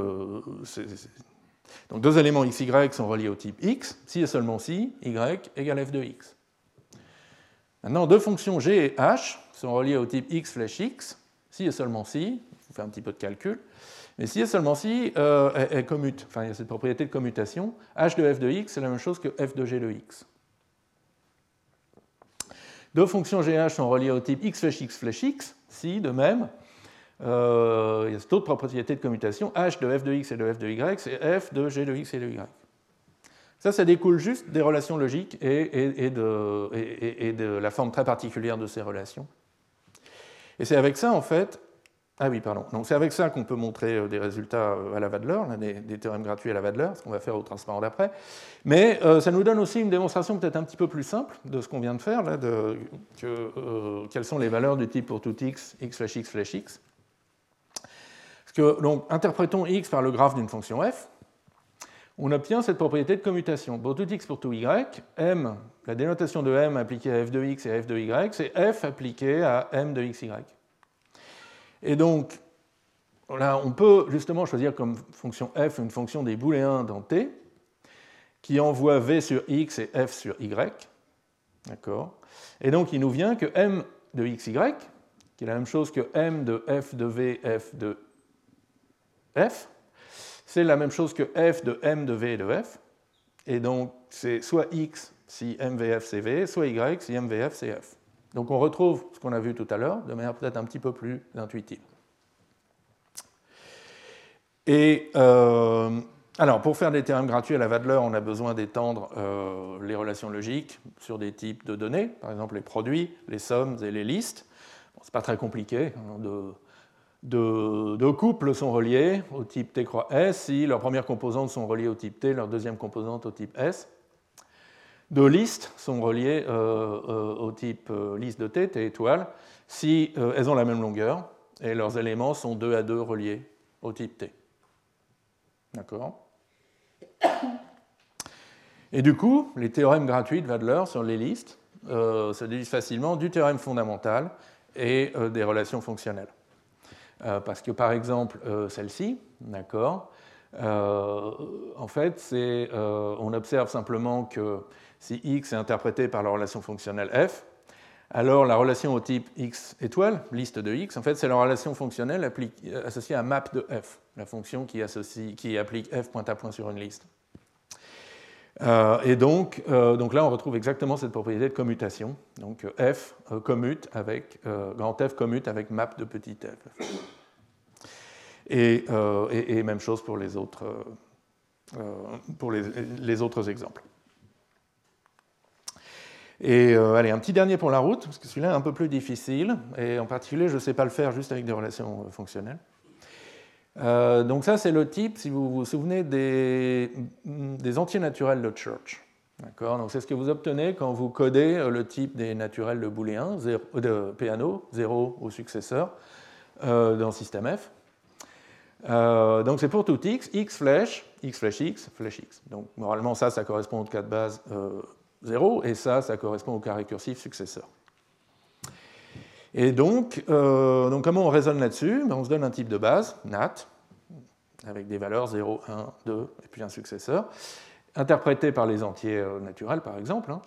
donc, deux éléments x, y sont reliés au type x, si et seulement si, y égale f de x. Maintenant, deux fonctions g et h sont reliées au type x flèche x, si et seulement si, il faut faire un petit peu de calcul, mais si et seulement si, euh, elle, enfin il y a cette propriété de commutation, h de f de x c'est la même chose que f de g de x. Deux fonctions g et h sont reliées au type x flèche x flèche x, si de même, euh, il y a cette autre propriété de commutation, h de f de x et de f de y, c'est f de g de x et de y. Ça, ça découle juste des relations logiques et, de, la forme très particulière de ces relations. Et c'est avec ça, en fait, ah oui, pardon. Donc c'est avec ça qu'on peut montrer euh, des résultats euh, à la Wadler, des, théorèmes gratuits à la Wadler, ce qu'on va faire au transparent d'après. Mais ça nous donne aussi une démonstration peut-être un petit peu plus simple de ce qu'on vient de faire, là, de, quelles sont les valeurs du type pour tout x, x flash x flash x. Donc, interprétons x par le graphe d'une fonction f on obtient cette propriété de commutation. Pour tout x pour tout y, m, la dénotation de m appliquée à f de x et à f de y, c'est f appliqué à m de xy. Et donc, là, on peut justement choisir comme fonction f une fonction des booléens dans T, qui envoie v sur x et f sur y. D'accord? Et donc, il nous vient que m de xy, qui est la même chose que m de f de v, f de f, c'est la même chose que f de m de v et de f. Et donc, c'est soit x si mvf c'est v, soit y si mvf c'est f. Donc, on retrouve ce qu'on a vu tout à l'heure de manière peut-être un petit peu plus intuitive. Et euh, alors, pour faire des théorèmes gratuits à la Wadler, on a besoin d'étendre euh, les relations logiques sur des types de données, par exemple les produits, les sommes et les listes. Bon, Ce n'est pas très compliqué hein, de deux couples sont reliés au type T croix S si leurs premières composantes sont reliées au type T, leurs deuxièmes composantes au type S. Deux listes sont reliées euh, euh, au type euh, liste de T, T étoile, si elles ont la même longueur et leurs éléments sont deux à deux reliés au type T. D'accord Et du coup, les théorèmes gratuits de Wadler sur les listes se déduisent facilement du théorème fondamental et des relations fonctionnelles. Euh, parce que par exemple, euh, celle-ci, d'accord, euh, en fait, on observe simplement que si x est interprété par la relation fonctionnelle f, alors la relation au type x étoile, liste de x, en fait, c'est la relation fonctionnelle associée à map de f, la fonction qui, associe, qui applique f point à point sur une liste. Et donc, donc, là, on retrouve exactement cette propriété de commutation. Donc f commute avec, grand F commute avec map de petit f. Euh, et, même chose pour les autres, euh, pour les, autres exemples. Et euh, allez, un petit dernier pour la route, parce que celui-là est un peu plus difficile, et en particulier, je ne sais pas le faire juste avec des relations euh, fonctionnelles. Euh, donc ça, c'est le type, si vous vous souvenez, des, des entiers naturels de Church. Donc c'est ce que vous obtenez quand vous codez le type des naturels de booléen, de Peano, 0 au successeur, dans le système F. donc c'est pour tout x, x flèche, x flèche x, flèche x. Donc moralement, ça, ça correspond au cas de base 0, et ça, ça correspond au cas récursif successeur. Et donc, euh, donc comment on raisonne là-dessus? Ben, On se donne un type de base, NAT, avec des valeurs 0, 1, 2, et puis un successeur, interprété par les entiers euh, naturels, par exemple. Hein.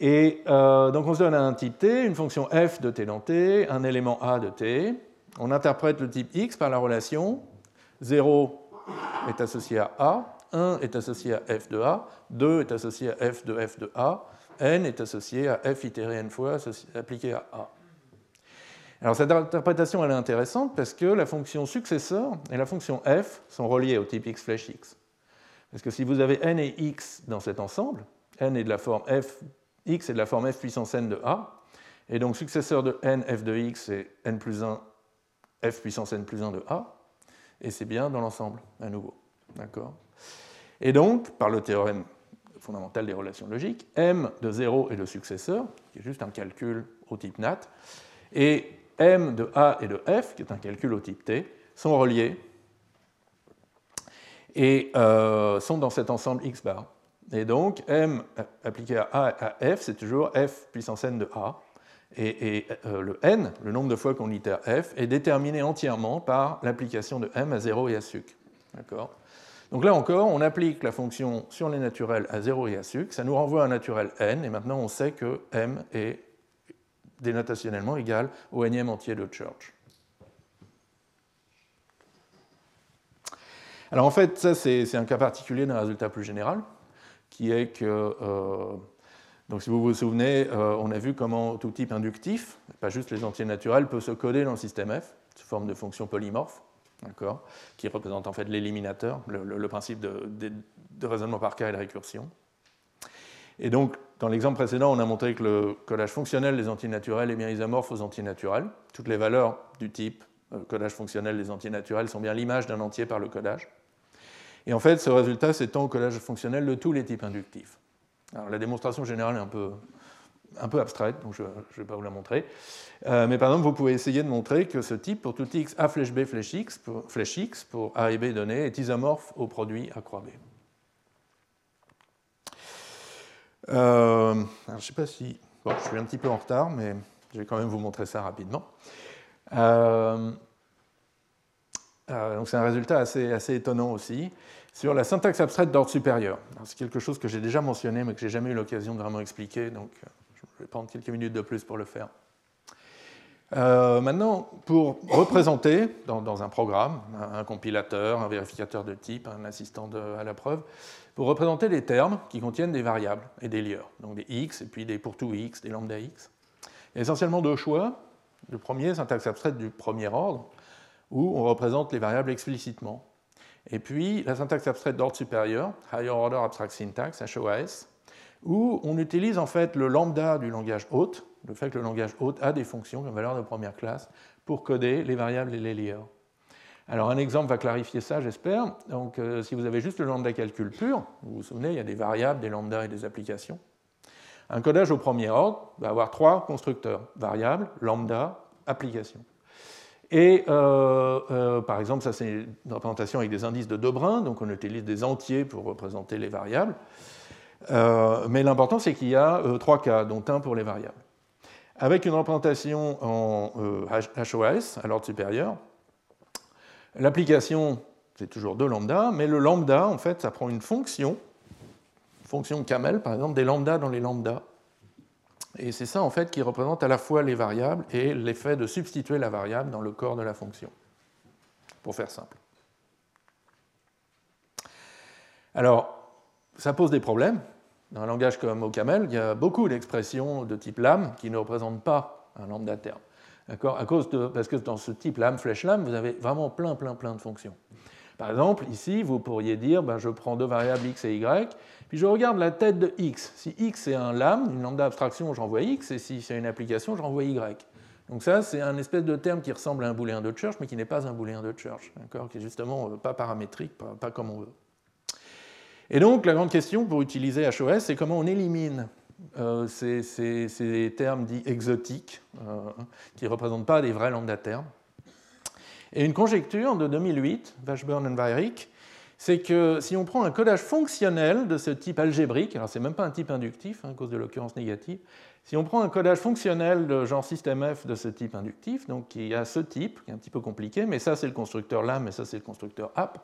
Et euh, donc on se donne un type t, une fonction f de t dans t, un élément a de t. On interprète le type x par la relation 0 est associé à a, 1 est associé à f de A, 2 est associé à f de f de A, n est associé à f itéré n fois appliqué à A. Alors cette interprétation elle est intéressante parce que la fonction successeur et la fonction f sont reliées au type x flèche x. Parce que si vous avez n et x dans cet ensemble, n est de la forme f, x est de la forme f puissance n de a, et donc successeur de n f de x c'est n plus 1 f puissance n plus 1 de a, et c'est bien dans l'ensemble à nouveau. D'accord? Et donc, par le théorème fondamental des relations logiques, m de 0 est le successeur, qui est juste un calcul au type nat, et m de a et de f, qui est un calcul au type t, sont reliés et euh, sont dans cet ensemble x bar. Et donc, m appliqué à a et à f, c'est toujours f puissance n de a. Et, euh, le n, le nombre de fois qu'on itère f, est déterminé entièrement par l'application de m à 0 et à suc. D'accord? Donc là encore, on applique la fonction sur les naturels à 0 et à suc, ça nous renvoie à un naturel n, et maintenant on sait que m est dénotationnellement égal au nème entier de Church. Alors en fait, ça c'est un cas particulier d'un résultat plus général, qui est que, euh, donc si vous vous souvenez, euh, on a vu comment tout type inductif, pas juste les entiers naturels, peut se coder dans le système F sous forme de fonctions polymorphes qui représente en fait l'éliminateur, le, principe de, raisonnement par cas et de récursion. Et donc, dans l'exemple précédent, on a montré que le codage fonctionnel des antinaturels est bien isomorphe aux antinaturels. Toutes les valeurs du type euh, codage fonctionnel des antinaturels sont bien l'image d'un entier par le codage. Et en fait, ce résultat s'étend au codage fonctionnel de tous les types inductifs. Alors, la démonstration générale est un peu abstraite, donc je ne vais pas vous la montrer. Euh, mais par exemple, vous pouvez essayer de montrer que ce type, pour tout x a flèche b flèche x, pour, flèche x, pour a et b donnés, est isomorphe au produit a croix b. Euh, je sais pas si... Je suis un petit peu en retard, mais je vais quand même vous montrer ça rapidement. Euh, donc c'est un résultat assez, étonnant aussi sur la syntaxe abstraite d'ordre supérieur. C'est quelque chose que j'ai déjà mentionné, mais que j'ai jamais eu l'occasion de vraiment expliquer, donc je vais prendre quelques minutes de plus pour le faire. Euh, maintenant, pour représenter dans, un programme, un, compilateur, un vérificateur de type, un assistant à la preuve, pour représenter des termes qui contiennent des variables et des lieurs, donc des x et puis des pour tout x, des lambda x. Essentiellement deux choix. Le premier, syntaxe abstraite du premier ordre, où on représente les variables explicitement. Et puis la syntaxe abstraite d'ordre supérieur, Higher Order Abstract Syntax, HOAS, où on utilise en fait le lambda du langage hôte, le fait que le langage hôte a des fonctions comme valeur de première classe, pour coder les variables et les lieurs. Alors un exemple va clarifier ça, j'espère. Donc euh, si vous avez juste le lambda calcul pur, vous vous souvenez, il y a des variables, des lambdas et des applications. Un codage au premier ordre va avoir trois constructeurs, variables, lambda, application. Et euh, euh, par exemple, ça c'est une représentation avec des indices de Debrun, donc on utilise des entiers pour représenter les variables. Mais l'important, c'est qu'il y a trois cas, dont un pour les variables. Avec une représentation en HOS, à l'ordre supérieur, l'application, c'est toujours 2 lambda, mais le lambda, en fait, ça prend une fonction, fonction camel, par exemple, des lambdas dans les lambdas. Et c'est ça, en fait, qui représente à la fois les variables et l'effet de substituer la variable dans le corps de la fonction, pour faire simple. Alors, ça pose des problèmes. Dans un langage comme OCaml, il y a beaucoup d'expressions de type lame qui ne représentent pas un lambda À cause de, parce que dans ce type lame, flèche lame, vous avez vraiment plein, plein, plein de fonctions. Par exemple, ici, vous pourriez dire, ben, je prends deux variables x et y, puis je regarde la tête de x. Si x est un lambda, une lambda abstraction, j'envoie x, et si c'est une application, j'envoie y. Donc ça, c'est un espèce de terme qui ressemble à un booléen de Church, mais qui n'est pas un booléen de Church, qui est justement euh, pas paramétrique, pas, comme on veut. Et donc, la grande question pour utiliser HOS, c'est comment on élimine euh, ces, termes dits exotiques, euh, qui ne représentent pas des vrais lambda termes. Et une conjecture de 2008, Washburn et Weyrich, c'est que si on prend un codage fonctionnel de ce type algébrique, alors c'est même pas un type inductif hein, à cause de l'occurrence négative, si on prend un codage fonctionnel de genre système F de ce type inductif, donc qui a ce type, qui est un petit peu compliqué, mais ça c'est le constructeur LAM et ça c'est le constructeur app,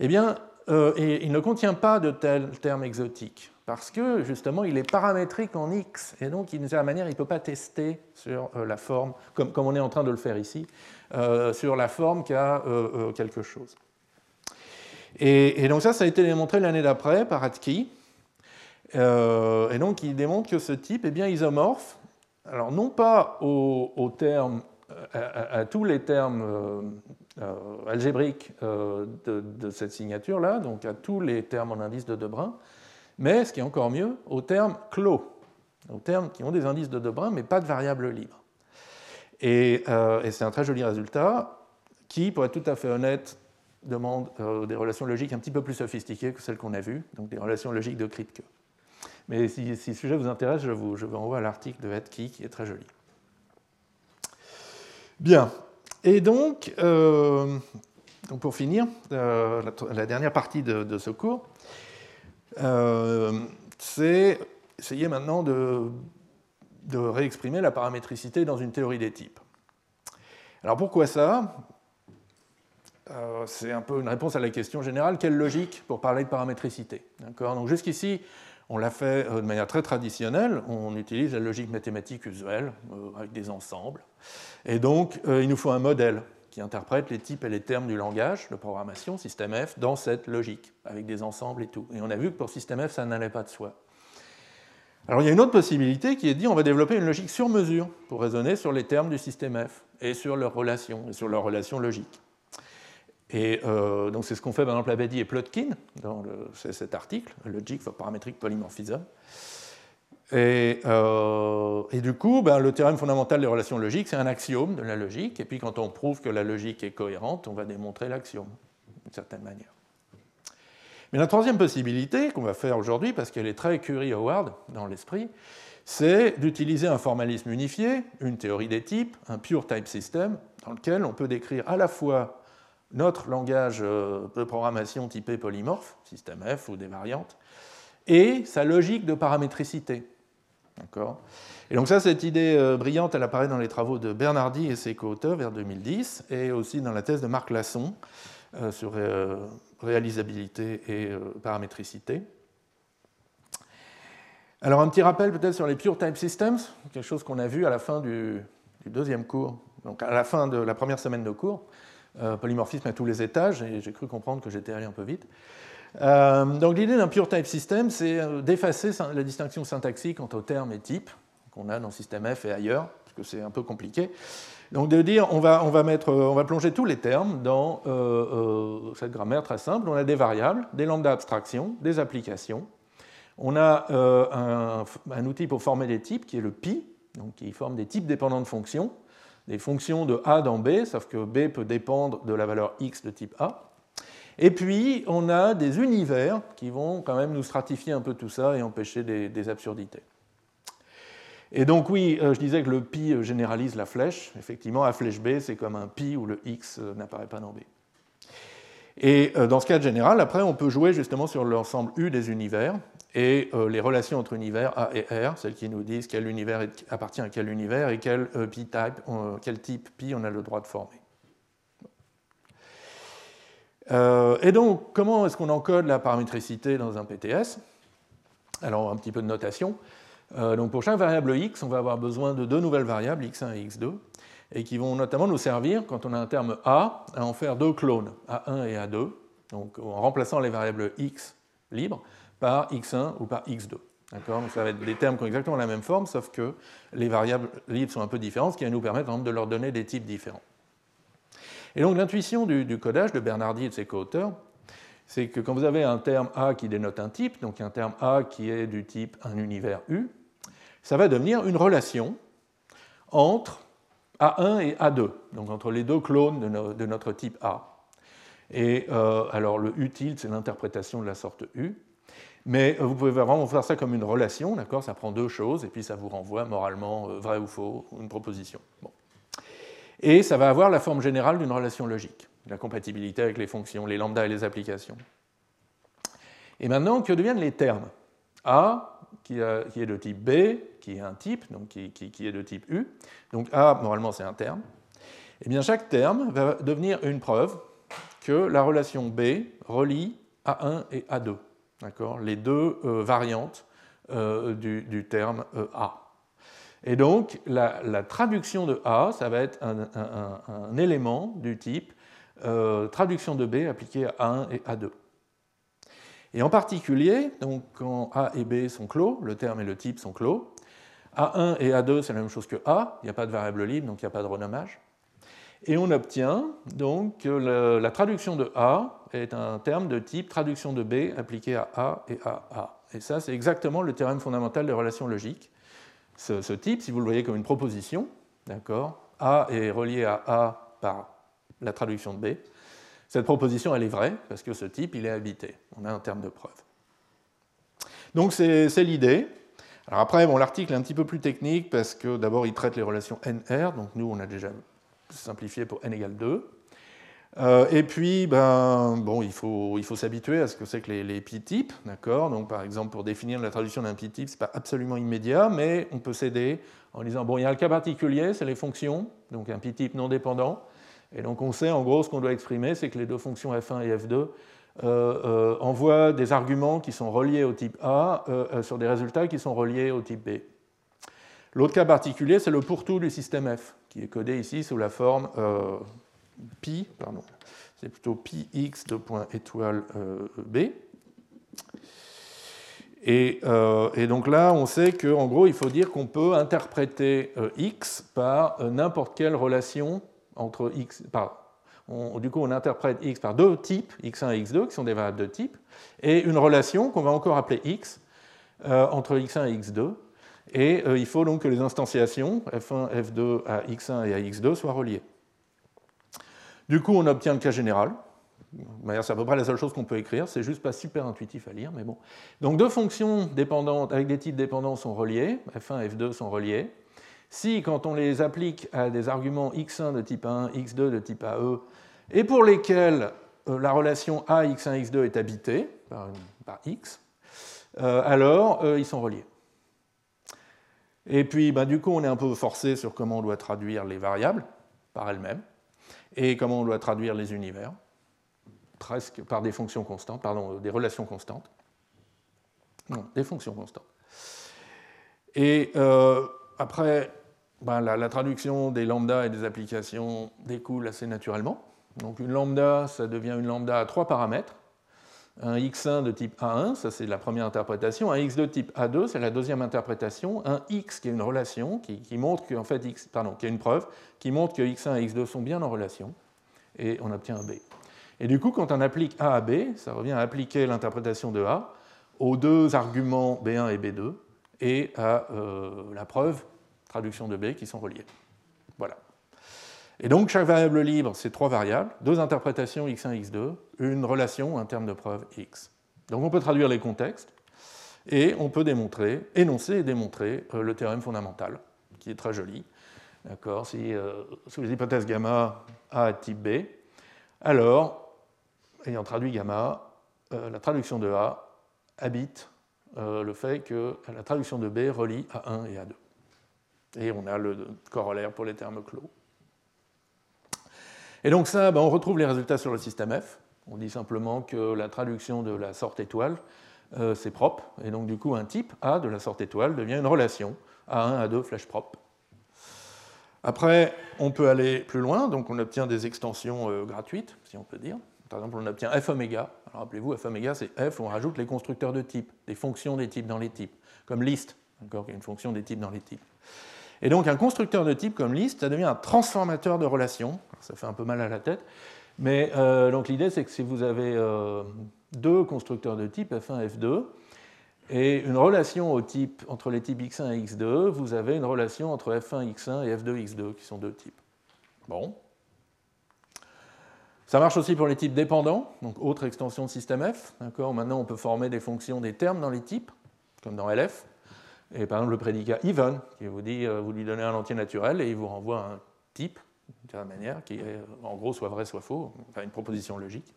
eh bien, euh, il ne contient pas de tel terme exotique, parce que justement il est paramétrique en X, et donc d'une certaine manière il ne peut pas tester sur euh, la forme, comme, on est en train de le faire ici, euh, sur la forme qu'a quelque chose. Et, donc ça, ça a été démontré l'année d'après par Atki. Euh, et donc il démontre que ce type est bien isomorphe, alors non pas à, tous les termes euh, euh, algébriques de, cette signature-là, donc à tous les termes en indice de Debrun, mais ce qui est encore mieux, aux termes clos, aux termes qui ont des indices de Debrun, mais pas de variables libres. Et, et c'est un très joli résultat qui, pour être tout à fait honnête, demande euh, des relations logiques un petit peu plus sophistiquées que celles qu'on a vues, donc des relations logiques de Kritke. Mais si, le sujet vous intéresse, je vous, je renvoie à l'article de Hetke qui est très joli. Bien. Et donc, euh, pour finir, euh, la, dernière partie de, ce cours, c'est essayer maintenant de, réexprimer la paramétricité dans une théorie des types. Alors pourquoi ça? Euh, c'est un peu une réponse à la question générale, quelle logique pour parler de paramétricité? Donc jusqu'ici, on l'a fait euh, de manière très traditionnelle, on utilise la logique mathématique usuelle euh, avec des ensembles. Et donc, il nous faut un modèle qui interprète les types et les termes du langage de programmation, système F, dans cette logique, avec des ensembles et tout. Et on a vu que pour système F, ça n'allait pas de soi. Alors il y a une autre possibilité qui est de dire on va développer une logique sur mesure pour raisonner sur les termes du système F et sur leurs relations, et sur leurs relations logiques. Et euh, donc c'est ce qu'ont fait par exemple Abadi et Plotkin dans cet article, Logic for Parametric Polymorphism. Et, euh, et du coup, ben, le théorème fondamental des relations logiques, c'est un axiome de la logique. Et puis quand on prouve que la logique est cohérente, on va démontrer l'axiome, d'une certaine manière. Mais la troisième possibilité qu'on va faire aujourd'hui, parce qu'elle est très Curie-Howard dans l'esprit, c'est d'utiliser un formalisme unifié, une théorie des types, un pure type system, dans lequel on peut décrire à la fois notre langage euh, de programmation typé polymorphe, système F ou des variantes, et sa logique de paramétricité. Et donc ça, cette idée euh, brillante, elle apparaît dans les travaux de Bernardi et ses co-auteurs vers 2010, et aussi dans la thèse de Marc Lasson euh, sur réalisabilité et paramétricité. Alors un petit rappel peut-être sur les pure type systems, quelque chose qu'on a vu à la fin du, du, deuxième cours, donc à la fin de la première semaine de cours. Euh, polymorphisme à tous les étages, et j'ai cru comprendre que j'étais allé un peu vite. Euh, donc l'idée d'un pure type system, c'est euh, d'effacer la distinction syntaxique entre termes et types qu'on a dans le système F et ailleurs, parce que c'est un peu compliqué. Donc de dire, on va, on va, mettre, on va plonger tous les termes dans cette grammaire très simple. On a des variables, des lambda abstractions, des applications. On a un, un, outil pour former des types qui est le pi, donc qui forme des types dépendants de fonctions des fonctions de A dans B, sauf que B peut dépendre de la valeur x de type A. Et puis, on a des univers qui vont quand même nous stratifier un peu tout ça et empêcher des, absurdités. Et donc oui, euh, je disais que le pi euh, généralise la flèche. Effectivement, à flèche B, c'est comme un pi où le x euh, n'apparaît pas dans B. Et dans ce cas général, après, on peut jouer justement sur l'ensemble U des univers et les relations entre univers A et R, celles qui nous disent quel univers appartient à quel univers et quel, euh, type, quel type pi on a le droit de former. Et donc, comment est-ce qu'on encode la paramétricité dans un PTS Alors, un petit peu de notation. donc, pour chaque variable x, on va avoir besoin de deux nouvelles variables, x1 et x2, et qui vont notamment nous servir, quand on a un terme a, à en faire deux clones, a1 et a2, donc en remplaçant les variables x libres par x1 ou par x2. Donc ça va être des termes qui ont exactement la même forme, sauf que les variables libres sont un peu différentes, ce qui va nous permettre de leur donner des types différents. Et donc l'intuition du, codage de Bernardi et de ses co-auteurs, c'est que quand vous avez un terme A qui dénote un type, donc un terme A qui est du type un univers U, ça va devenir une relation entre A1 et A2, donc entre les deux clones de, notre type A. Et euh, alors le utile, c'est l'interprétation de la sorte U. Mais euh, vous pouvez vraiment faire ça comme une relation, d'accord? Ça prend deux choses, et puis ça vous renvoie moralement euh, vrai ou faux, une proposition. Et ça va avoir la forme générale d'une relation logique, la compatibilité avec les fonctions, les lambdas et les applications. Et maintenant, que deviennent les termes? A, qui, est de type B, qui est un type, donc qui, est de type U. Donc A, normalement, c'est un terme. Et eh bien, chaque terme va devenir une preuve que la relation B relie A1 et A2 les deux euh, variantes euh, du, terme euh, A. Et donc, la, traduction de A, ça va être un, élément du type traduction de B appliquée à A1 et A2. Et en particulier, donc, quand A et B sont clos, le terme et le type sont clos, A1 et A2, c'est la même chose que A, il n'y a pas de variable libre, donc il n'y a pas de renommage. Et on obtient donc que la traduction de A est un terme de type traduction de B appliqué à A et à A. Et ça, c'est exactement le théorème fondamental des relations logiques. Ce, type, si vous le voyez comme une proposition, d'accord, A est relié à A par la traduction de B. Cette proposition, elle est vraie, parce que ce type, il est habité. On a un terme de preuve. Donc c'est l'idée. Alors après, bon, l'article est un petit peu plus technique, parce que d'abord, il traite les relations NR, donc nous, on a déjà simplifié pour n égale 2. Euh, et puis, ben, bon, il faut, il faut s'habituer à ce que c'est que les, les pi-types, d'accord? Donc, par exemple, pour définir la traduction d'un pi-type, ce n'est pas absolument immédiat, mais on peut s'aider en disant, bon, il y a un cas particulier, c'est les fonctions, donc un pi-type non dépendant, et donc on sait en gros ce qu'on doit exprimer, c'est que les deux fonctions f1 et f2 euh, euh, envoient des arguments qui sont reliés au type A sur des résultats qui sont reliés au type B. L'autre cas particulier, c'est le pourtour du système F, qui est codé ici sous la forme pi, pardon, c'est plutôt pi x de point étoile euh, B. Euh, et, donc là, on sait qu'en gros, il faut dire qu'on peut interpréter x par n'importe quelle relation entre x. du coup, on interprète x par deux types, x1 et x2, qui sont des variables de type, et une relation qu'on va encore appeler x entre x1 et x2, et euh, il faut donc que les instantiations f1, f2 à x1 et à x2 soient reliées. Du coup, on obtient le cas général. C'est à peu près la seule chose qu'on peut écrire, c'est juste pas super intuitif à lire, mais bon. Donc deux fonctions dépendantes avec des types dépendants sont reliées, f1 et f2 sont reliées. Si, quand on les applique à des arguments x1 de type 1, x2 de type AE, et pour lesquels euh, la relation A, x1, x2 est habitée par, x, euh, alors ils sont reliés. Et puis, bah, du coup, on est un peu forcé sur comment on doit traduire les variables par elles-mêmes et comment on doit traduire les univers, presque par des fonctions constantes, pardon, des relations constantes. Non, des fonctions constantes. Et euh, après, bah, la, la, traduction des lambdas et des applications découle assez naturellement. Donc une lambda, ça devient une lambda à trois paramètres un x1 de type A1, ça c'est la première interprétation, un x2 de type A2, c'est la deuxième interprétation, un x qui est une relation, qui, montre que, en fait, x, pardon, qui est une preuve, qui montre que x1 et x2 sont bien en relation, et on obtient un B. Et du coup, quand on applique A à B, ça revient à appliquer l'interprétation de A aux deux arguments B1 et B2, et à euh, la preuve, traduction de B, qui sont reliés. Voilà. Et donc chaque variable libre, c'est trois variables, deux interprétations x1, x2, une relation, un terme de preuve x. Donc on peut traduire les contextes et on peut démontrer, énoncer et démontrer euh, le théorème fondamental, qui est très joli. D'accord Si euh, sous les hypothèses gamma A type B, alors, ayant traduit gamma, euh, la traduction de A habite le fait que la traduction de B relie A1 et A2. Et on a le corollaire pour les termes clos. Et donc ça, ben, on retrouve les résultats sur le système F. On dit simplement que la traduction de la sorte étoile, euh, c'est propre, et donc du coup un type A de la sorte étoile devient une relation A1, A2, flèche propre. Après, on peut aller plus loin, donc on obtient des extensions euh, gratuites, si on peut dire. Par exemple, on obtient f oméga. Alors rappelez-vous, f oméga, c'est f, on rajoute les constructeurs de types, des fonctions des types dans les types, comme list, est une fonction des types dans les types. Et donc un constructeur de type comme liste, ça devient un transformateur de relations. Ça fait un peu mal à la tête. Mais donc l'idée, c'est que si vous avez deux constructeurs de type F1 et F2, et une relation au type, entre les types x1 et x2, vous avez une relation entre f1 x1 et f2 x2, qui sont deux types. Bon. Ça marche aussi pour les types dépendants, donc autre extension de système F. Maintenant, on peut former des fonctions, des termes dans les types, comme dans LF. Et par exemple, le prédicat even, qui vous dit, euh, vous lui donnez un entier naturel et il vous renvoie un type, la manière, qui est en gros soit vrai, soit faux, enfin une proposition logique.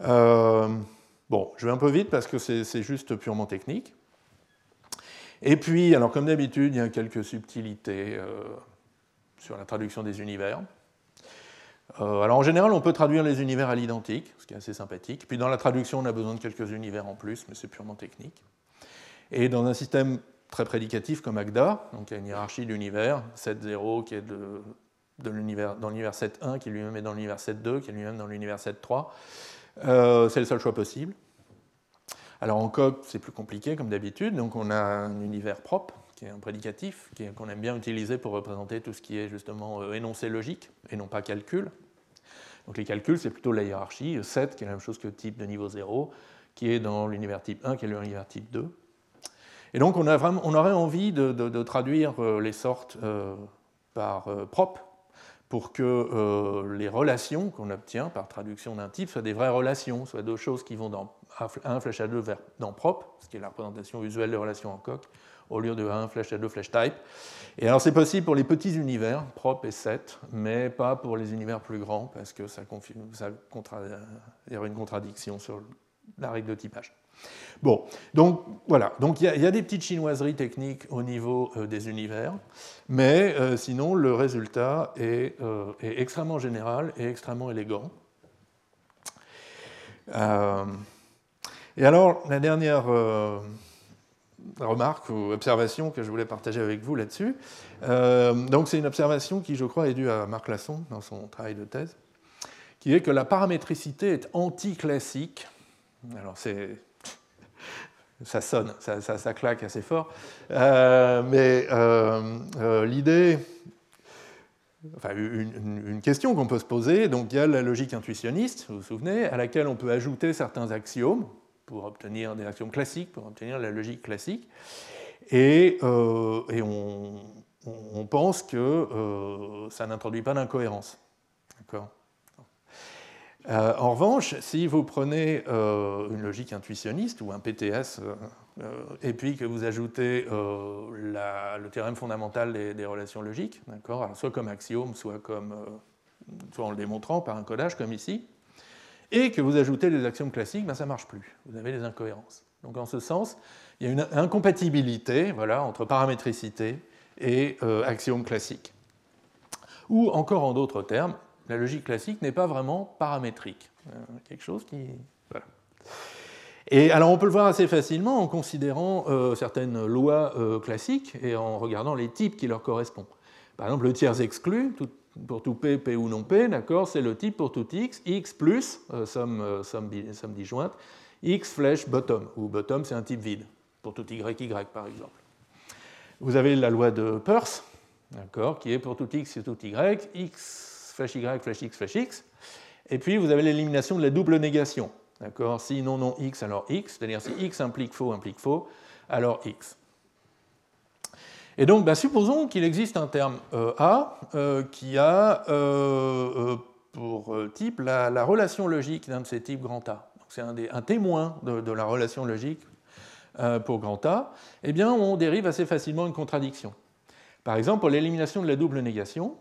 Euh, Bon, je vais un peu vite parce que c'est juste purement technique. Et puis, alors comme d'habitude, il y a quelques subtilités euh, sur la traduction des univers. Euh, alors en général, on peut traduire les univers à l'identique, ce qui est assez sympathique. Puis dans la traduction, on a besoin de quelques univers en plus, mais c'est purement technique. Et dans un système très prédicatif comme Agda, donc il y a une hiérarchie d'univers, 7.0 qui est de, de dans l'univers 7.1, qui lui-même est dans l'univers 7.2, qui est lui-même dans l'univers 7.3. Euh, c'est le seul choix possible. Alors en coq, c'est plus compliqué comme d'habitude, donc on a un univers propre, qui est un prédicatif, qu'on aime bien utiliser pour représenter tout ce qui est justement euh, énoncé logique, et non pas calcul. Donc les calculs, c'est plutôt la hiérarchie, 7 qui est la même chose que type de niveau 0, qui est dans l'univers type 1, qui est l'univers type 2. Et donc on, aurait envie de, traduire euh, les sortes par propre pour que euh, les relations qu'on obtient par traduction d'un type soient des vraies relations, soient deux choses qui vont dans un flèche à 2 vers dans propre, ce qui est la représentation usuelle de relations en coq, au lieu de 1 flèche à 2 flèche type. Et alors c'est possible pour les petits univers, propre et 7, mais pas pour les univers plus grands, parce que ça, y aurait une contradiction sur la règle de typage. Bon, donc voilà, donc il y, a des petites chinoiseries techniques au niveau euh, des univers, mais euh, sinon le résultat est, euh, est, extrêmement général et extrêmement élégant. et alors, la dernière remarque ou observation que je voulais partager avec vous là-dessus, donc c'est une observation qui, je crois, est due à Marc Lasson dans son travail de thèse, qui est que la paramétricité est anti-classique. Alors c'est ça sonne, ça, claque assez fort. Euh, mais euh, euh, l'idée, enfin, une, question qu'on peut se poser, donc il y a la logique intuitionniste, vous vous souvenez, à laquelle on peut ajouter certains axiomes pour obtenir des axiomes classiques, pour obtenir la logique classique. Et, on, on, pense que ça n'introduit pas d'incohérence. D'accord? Euh, en revanche, si vous prenez euh, une logique intuitionniste ou un PTS, euh, et puis que vous ajoutez le théorème fondamental des, relations logiques, soit comme axiome, soit, comme, en le démontrant par un codage comme ici, et que vous ajoutez les axiomes classiques, ben, ça ne marche plus. Vous avez des incohérences. Donc en ce sens, il y a une incompatibilité voilà, entre paramétricité et axiome classique. Ou encore en d'autres termes, la logique classique n'est pas vraiment paramétrique. Euh, quelque chose qui. Et alors on peut le voir assez facilement en considérant euh, certaines lois euh, classiques et en regardant les types qui leur correspondent. Par exemple, le tiers exclu, pour tout P, P ou non P, d'accord, c'est le type pour tout X, X plus, somme, disjointe, X flèche bottom, où bottom c'est un type vide, pour tout Y, Y par exemple. Vous avez la loi de Peirce, d'accord, qui est pour tout X et tout Y, X flèche y, flèche x, flèche x. Et puis vous avez l'élimination de la double négation. D'accord? Si non, non, x, alors x. C'est-à-dire si x implique faux, implique faux, alors x. Et donc, bah, supposons qu'il existe un terme euh, A euh, qui a euh, pour type la, relation logique d'un de ces types grand A. C'est un, un, témoin de, de, la relation logique pour grand A. Eh bien, on dérive assez facilement une contradiction. Par exemple, pour l'élimination de la double négation,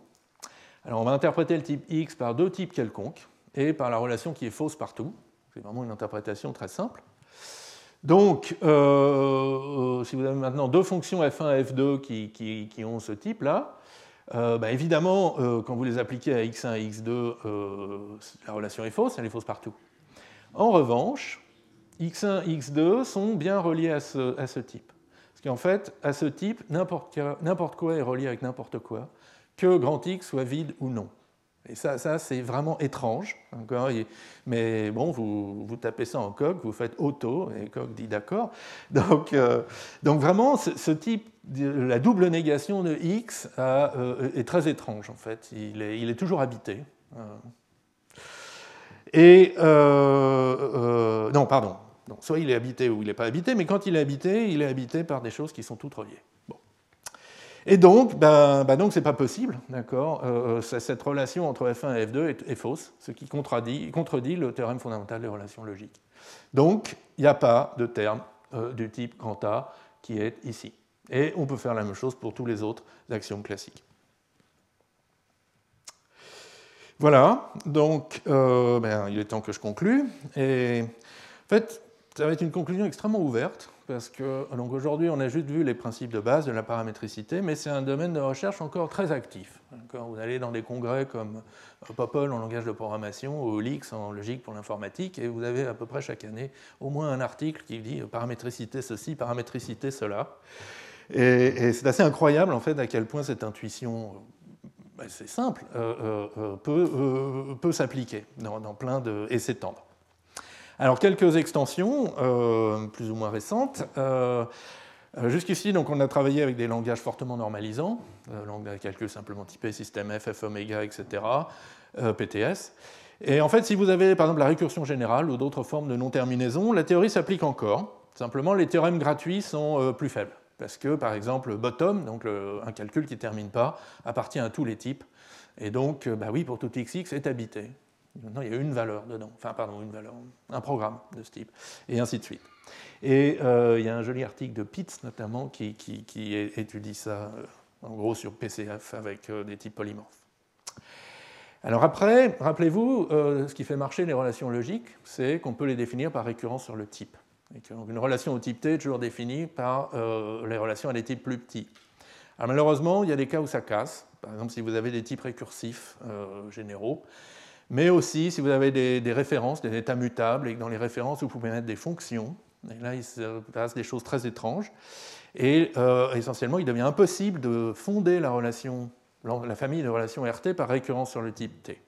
alors on va interpréter le type X par deux types quelconques et par la relation qui est fausse partout. C'est vraiment une interprétation très simple. Donc, euh, euh, si vous avez maintenant deux fonctions f1 et f2 qui, ont ce type-là, euh, bah, évidemment, quand vous les appliquez à x1 et x2, la relation est fausse, elle est fausse partout. En revanche, x1 et x2 sont bien reliés à ce, à ce type. Parce qu'en fait, à ce type, n'importe quoi est relié avec n'importe quoi que grand X soit vide ou non. Et ça, ça c'est vraiment étrange. mais bon, vous, vous, tapez ça en coq, vous faites auto, et coq dit d'accord. Donc, euh, donc vraiment, ce, type, de, la double négation de x euh, est très étrange en fait. Il est, toujours habité. Euh. Et non, pardon. soit il est habité ou il n'est pas habité, mais quand il est habité, il est habité par des choses qui sont toutes reliées. Et donc, ben, ben donc c'est pas possible, d'accord euh, euh, Cette relation entre F1 et F2 est, fausse, ce qui contredit, le théorème fondamental des relations logiques. Donc, il n'y a pas de terme euh, du type grand A qui est ici. Et on peut faire la même chose pour tous les autres axiomes classiques. Voilà, donc ben, il est temps que je conclue. Et en fait, ça va être une conclusion extrêmement ouverte parce que aujourd'hui on a juste vu les principes de base de la paramétricité, mais c'est un domaine de recherche encore très actif. Vous allez dans des congrès comme Popol en langage de programmation ou Olix en logique pour l'informatique, et vous avez à peu près chaque année au moins un article qui dit paramétricité ceci, paramétricité cela. Et, c'est assez incroyable en fait à quel point cette intuition c'est simple, euh, euh, euh, peut, s'appliquer dans, plein de... et s'étendre. Alors quelques extensions, euh, plus ou moins récentes. Euh, jusqu'ici, donc, on a travaillé avec des langages fortement normalisants, euh, de calcul simplement typé, système F, F etc., PTS. Et en fait, si vous avez par exemple la récursion générale ou d'autres formes de non-terminaison, la théorie s'applique encore. Simplement, les théorèmes gratuits sont plus faibles. Parce que, par exemple, bottom, donc un calcul qui ne termine pas, appartient à tous les types. Et donc, bah oui, pour tout xx est habité. Maintenant, il y a une valeur dedans, enfin, pardon, une valeur, un programme de ce type, et ainsi de suite. Et euh, il y a un joli article de Pitts, notamment, qui, étudie ça, euh, en gros, sur PCF avec euh, des types polymorphes. Alors après, rappelez-vous, ce qui fait marcher les relations logiques, c'est qu'on peut les définir par récurrence sur le type. une relation au type T est toujours définie par les relations à des types plus petits. Alors malheureusement, il y a des cas où ça casse. Par exemple, si vous avez des types récursifs généraux, mais aussi si vous avez des, références, des états mutables, et que dans les références, vous pouvez mettre des fonctions. Et là, il se passe des choses très étranges. Et euh, essentiellement, il devient impossible de fonder la, famille de relations RT par récurrence sur le type T.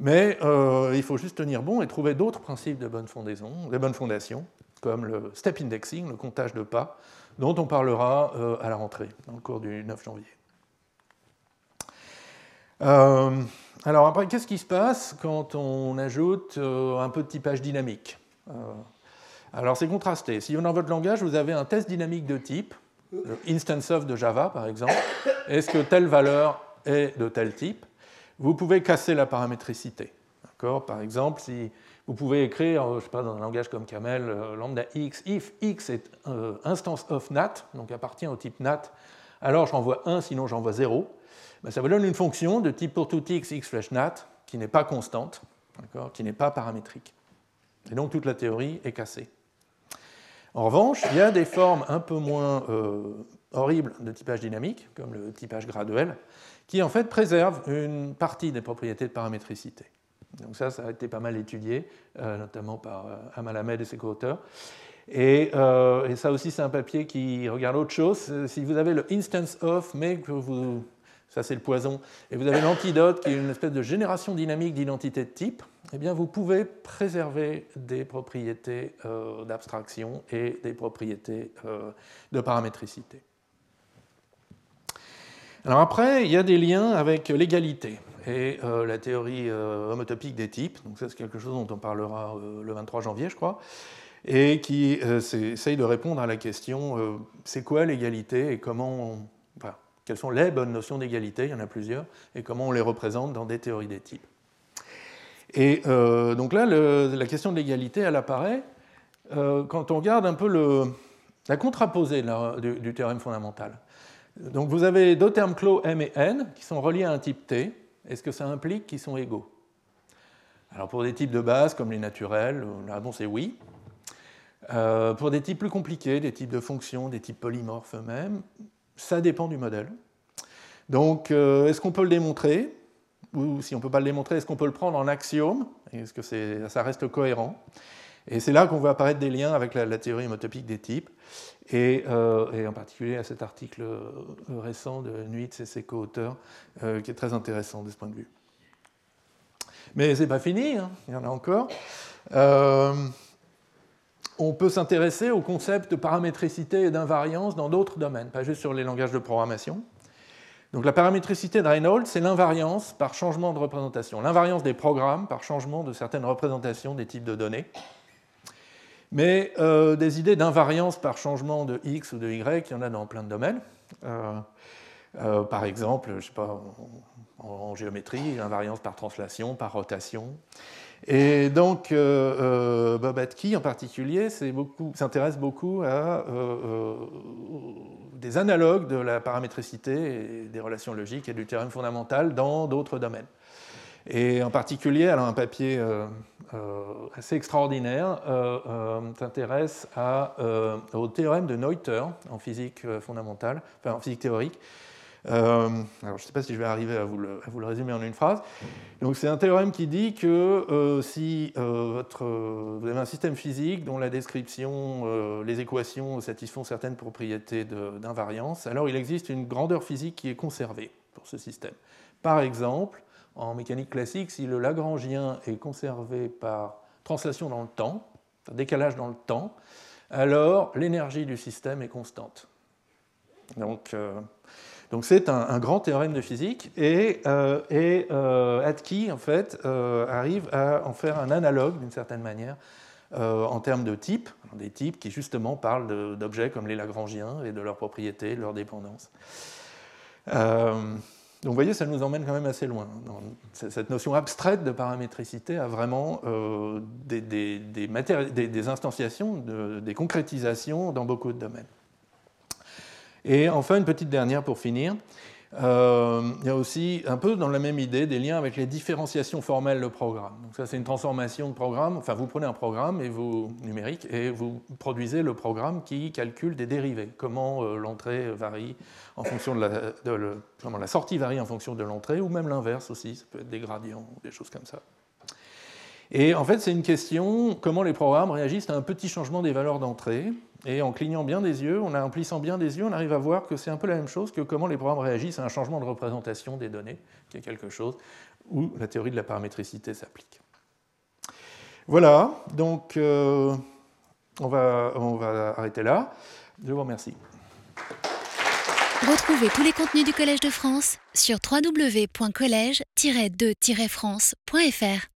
Mais euh, il faut juste tenir bon et trouver d'autres principes de bonne fondaison, de bonne fondation, comme le step indexing, le comptage de pas, dont on parlera euh, à la rentrée, dans le cours du 9 janvier. Alors après, qu'est-ce qui se passe quand on ajoute euh, un peu de typage dynamique? Euh, Alors c'est contrasté. Si dans votre langage, vous avez un test dynamique de type, instance of de Java par exemple, est-ce que telle valeur est de tel type? Vous pouvez casser la paramétricité. Par exemple, si vous pouvez écrire, je sais pas, dans un langage comme Camel, euh, lambda x, if x est instance of nat, donc appartient au type nat, alors j'envoie 1, sinon j'envoie 0. Ben, ça vous donne une fonction de type pour tout x, x flèche nat, qui n'est pas constante, qui n'est pas paramétrique. Et donc toute la théorie est cassée. En revanche, il y a des formes un peu moins euh, horribles de typage dynamique, comme le typage graduel, qui en fait préservent une partie des propriétés de paramétricité. Donc ça, ça a été pas mal étudié, euh, notamment par euh, Amal Ahmed et ses co-auteurs. Et, et, ça aussi, c'est un papier qui regarde autre chose. Si vous avez le instance of, mais que vous ça c'est le poison, et vous avez l'antidote qui est une espèce de génération dynamique d'identité de type, eh bien vous pouvez préserver des propriétés euh, d'abstraction et des propriétés euh, de paramétricité. Alors après, il y a des liens avec l'égalité et euh, la théorie homotopique des types, donc ça c'est quelque chose dont on parlera le 23 janvier je crois, et qui essaye de répondre à la question c'est quoi l'égalité et comment quelles sont les bonnes notions d'égalité, il y en a plusieurs, et comment on les représente dans des théories des types. Et euh, donc là, la question de l'égalité, elle apparaît euh, quand on regarde un peu la contraposée du, théorème fondamental. Donc vous avez deux termes clos M et N qui sont reliés à un type T. Est-ce que ça implique qu'ils sont égaux? Alors pour des types de base comme les naturels, la réponse est oui. Euh, pour des types plus compliqués, des types de fonctions, des types polymorphes eux-mêmes, ça dépend du modèle. Donc, euh, est-ce qu'on peut le démontrer Ou si on ne peut pas le démontrer, est-ce qu'on peut le prendre en axiome? Est-ce que ça reste cohérent? Et c'est là qu'on voit apparaître des liens avec la, théorie homotopique des types, euh, et, en particulier à cet article récent de Nuit et ses co-auteurs, qui est très intéressant de ce point de vue. Mais ce n'est pas fini, hein, il y en a encore. On peut s'intéresser au concept de paramétricité et d'invariance dans d'autres domaines, pas juste sur les langages de programmation. Donc la paramétricité de Reynolds, c'est l'invariance par changement de représentation, l'invariance des programmes par changement de certaines représentations des types de données. Mais euh, des idées d'invariance par changement de x ou de y, il y en a dans plein de domaines. Euh, euh, par exemple, je sais pas, en, géométrie, invariance par translation, par rotation. Et donc, Bob Atke en particulier s'intéresse beaucoup à des analogues de la paramétricité et des relations logiques et du théorème fondamental dans d'autres domaines. Et en particulier, alors un papier euh, euh, assez extraordinaire euh, s'intéresse au théorème de Noether en physique fondamentale, en physique théorique. Alors je ne sais pas si je vais arriver à vous, le, résumer en une phrase. Donc c'est un théorème qui dit que si votre, vous avez un système physique dont la description, les équations satisfont certaines propriétés d'invariance, alors il existe une grandeur physique qui est conservée pour ce système. Par exemple, en mécanique classique, si le Lagrangien est conservé par translation dans le temps, décalage dans le temps, alors l'énergie du système est constante. Donc, euh, donc c'est un, grand théorème de physique et, euh, euh, en fait, euh, arrive à en faire un analogue d'une certaine manière en termes de types, des types qui justement parlent d'objets comme les Lagrangiens et de leurs propriétés, de leur dépendance. Donc vous voyez, ça nous emmène quand même assez loin. Cette notion abstraite de paramétricité a vraiment euh, des, des, instantiations, des concrétisations dans beaucoup de domaines. Et enfin, une petite dernière pour finir. Euh, il y a aussi un peu dans la même idée des liens avec les différenciations formelles de programme. Donc ça, c'est une transformation de programme. Enfin, vous prenez un programme et vous, numérique et vous produisez le programme qui calcule des dérivés. Comment euh, l'entrée varie en fonction de la, de la sortie varie en fonction de l'entrée, ou même l'inverse aussi. Ça peut être des gradients, des choses comme ça. Et en fait, c'est une question comment les programmes réagissent à un petit changement des valeurs d'entrée. Et en clignant bien des yeux, en plissant bien des yeux, on arrive à voir que c'est un peu la même chose que comment les programmes réagissent à un changement de représentation des données, qui est quelque chose où la théorie de la paramétricité s'applique. Voilà, donc euh, on, va, on va arrêter là. Je vous remercie. Retrouvez tous les contenus du Collège de France sur www.colège-2-france.fr.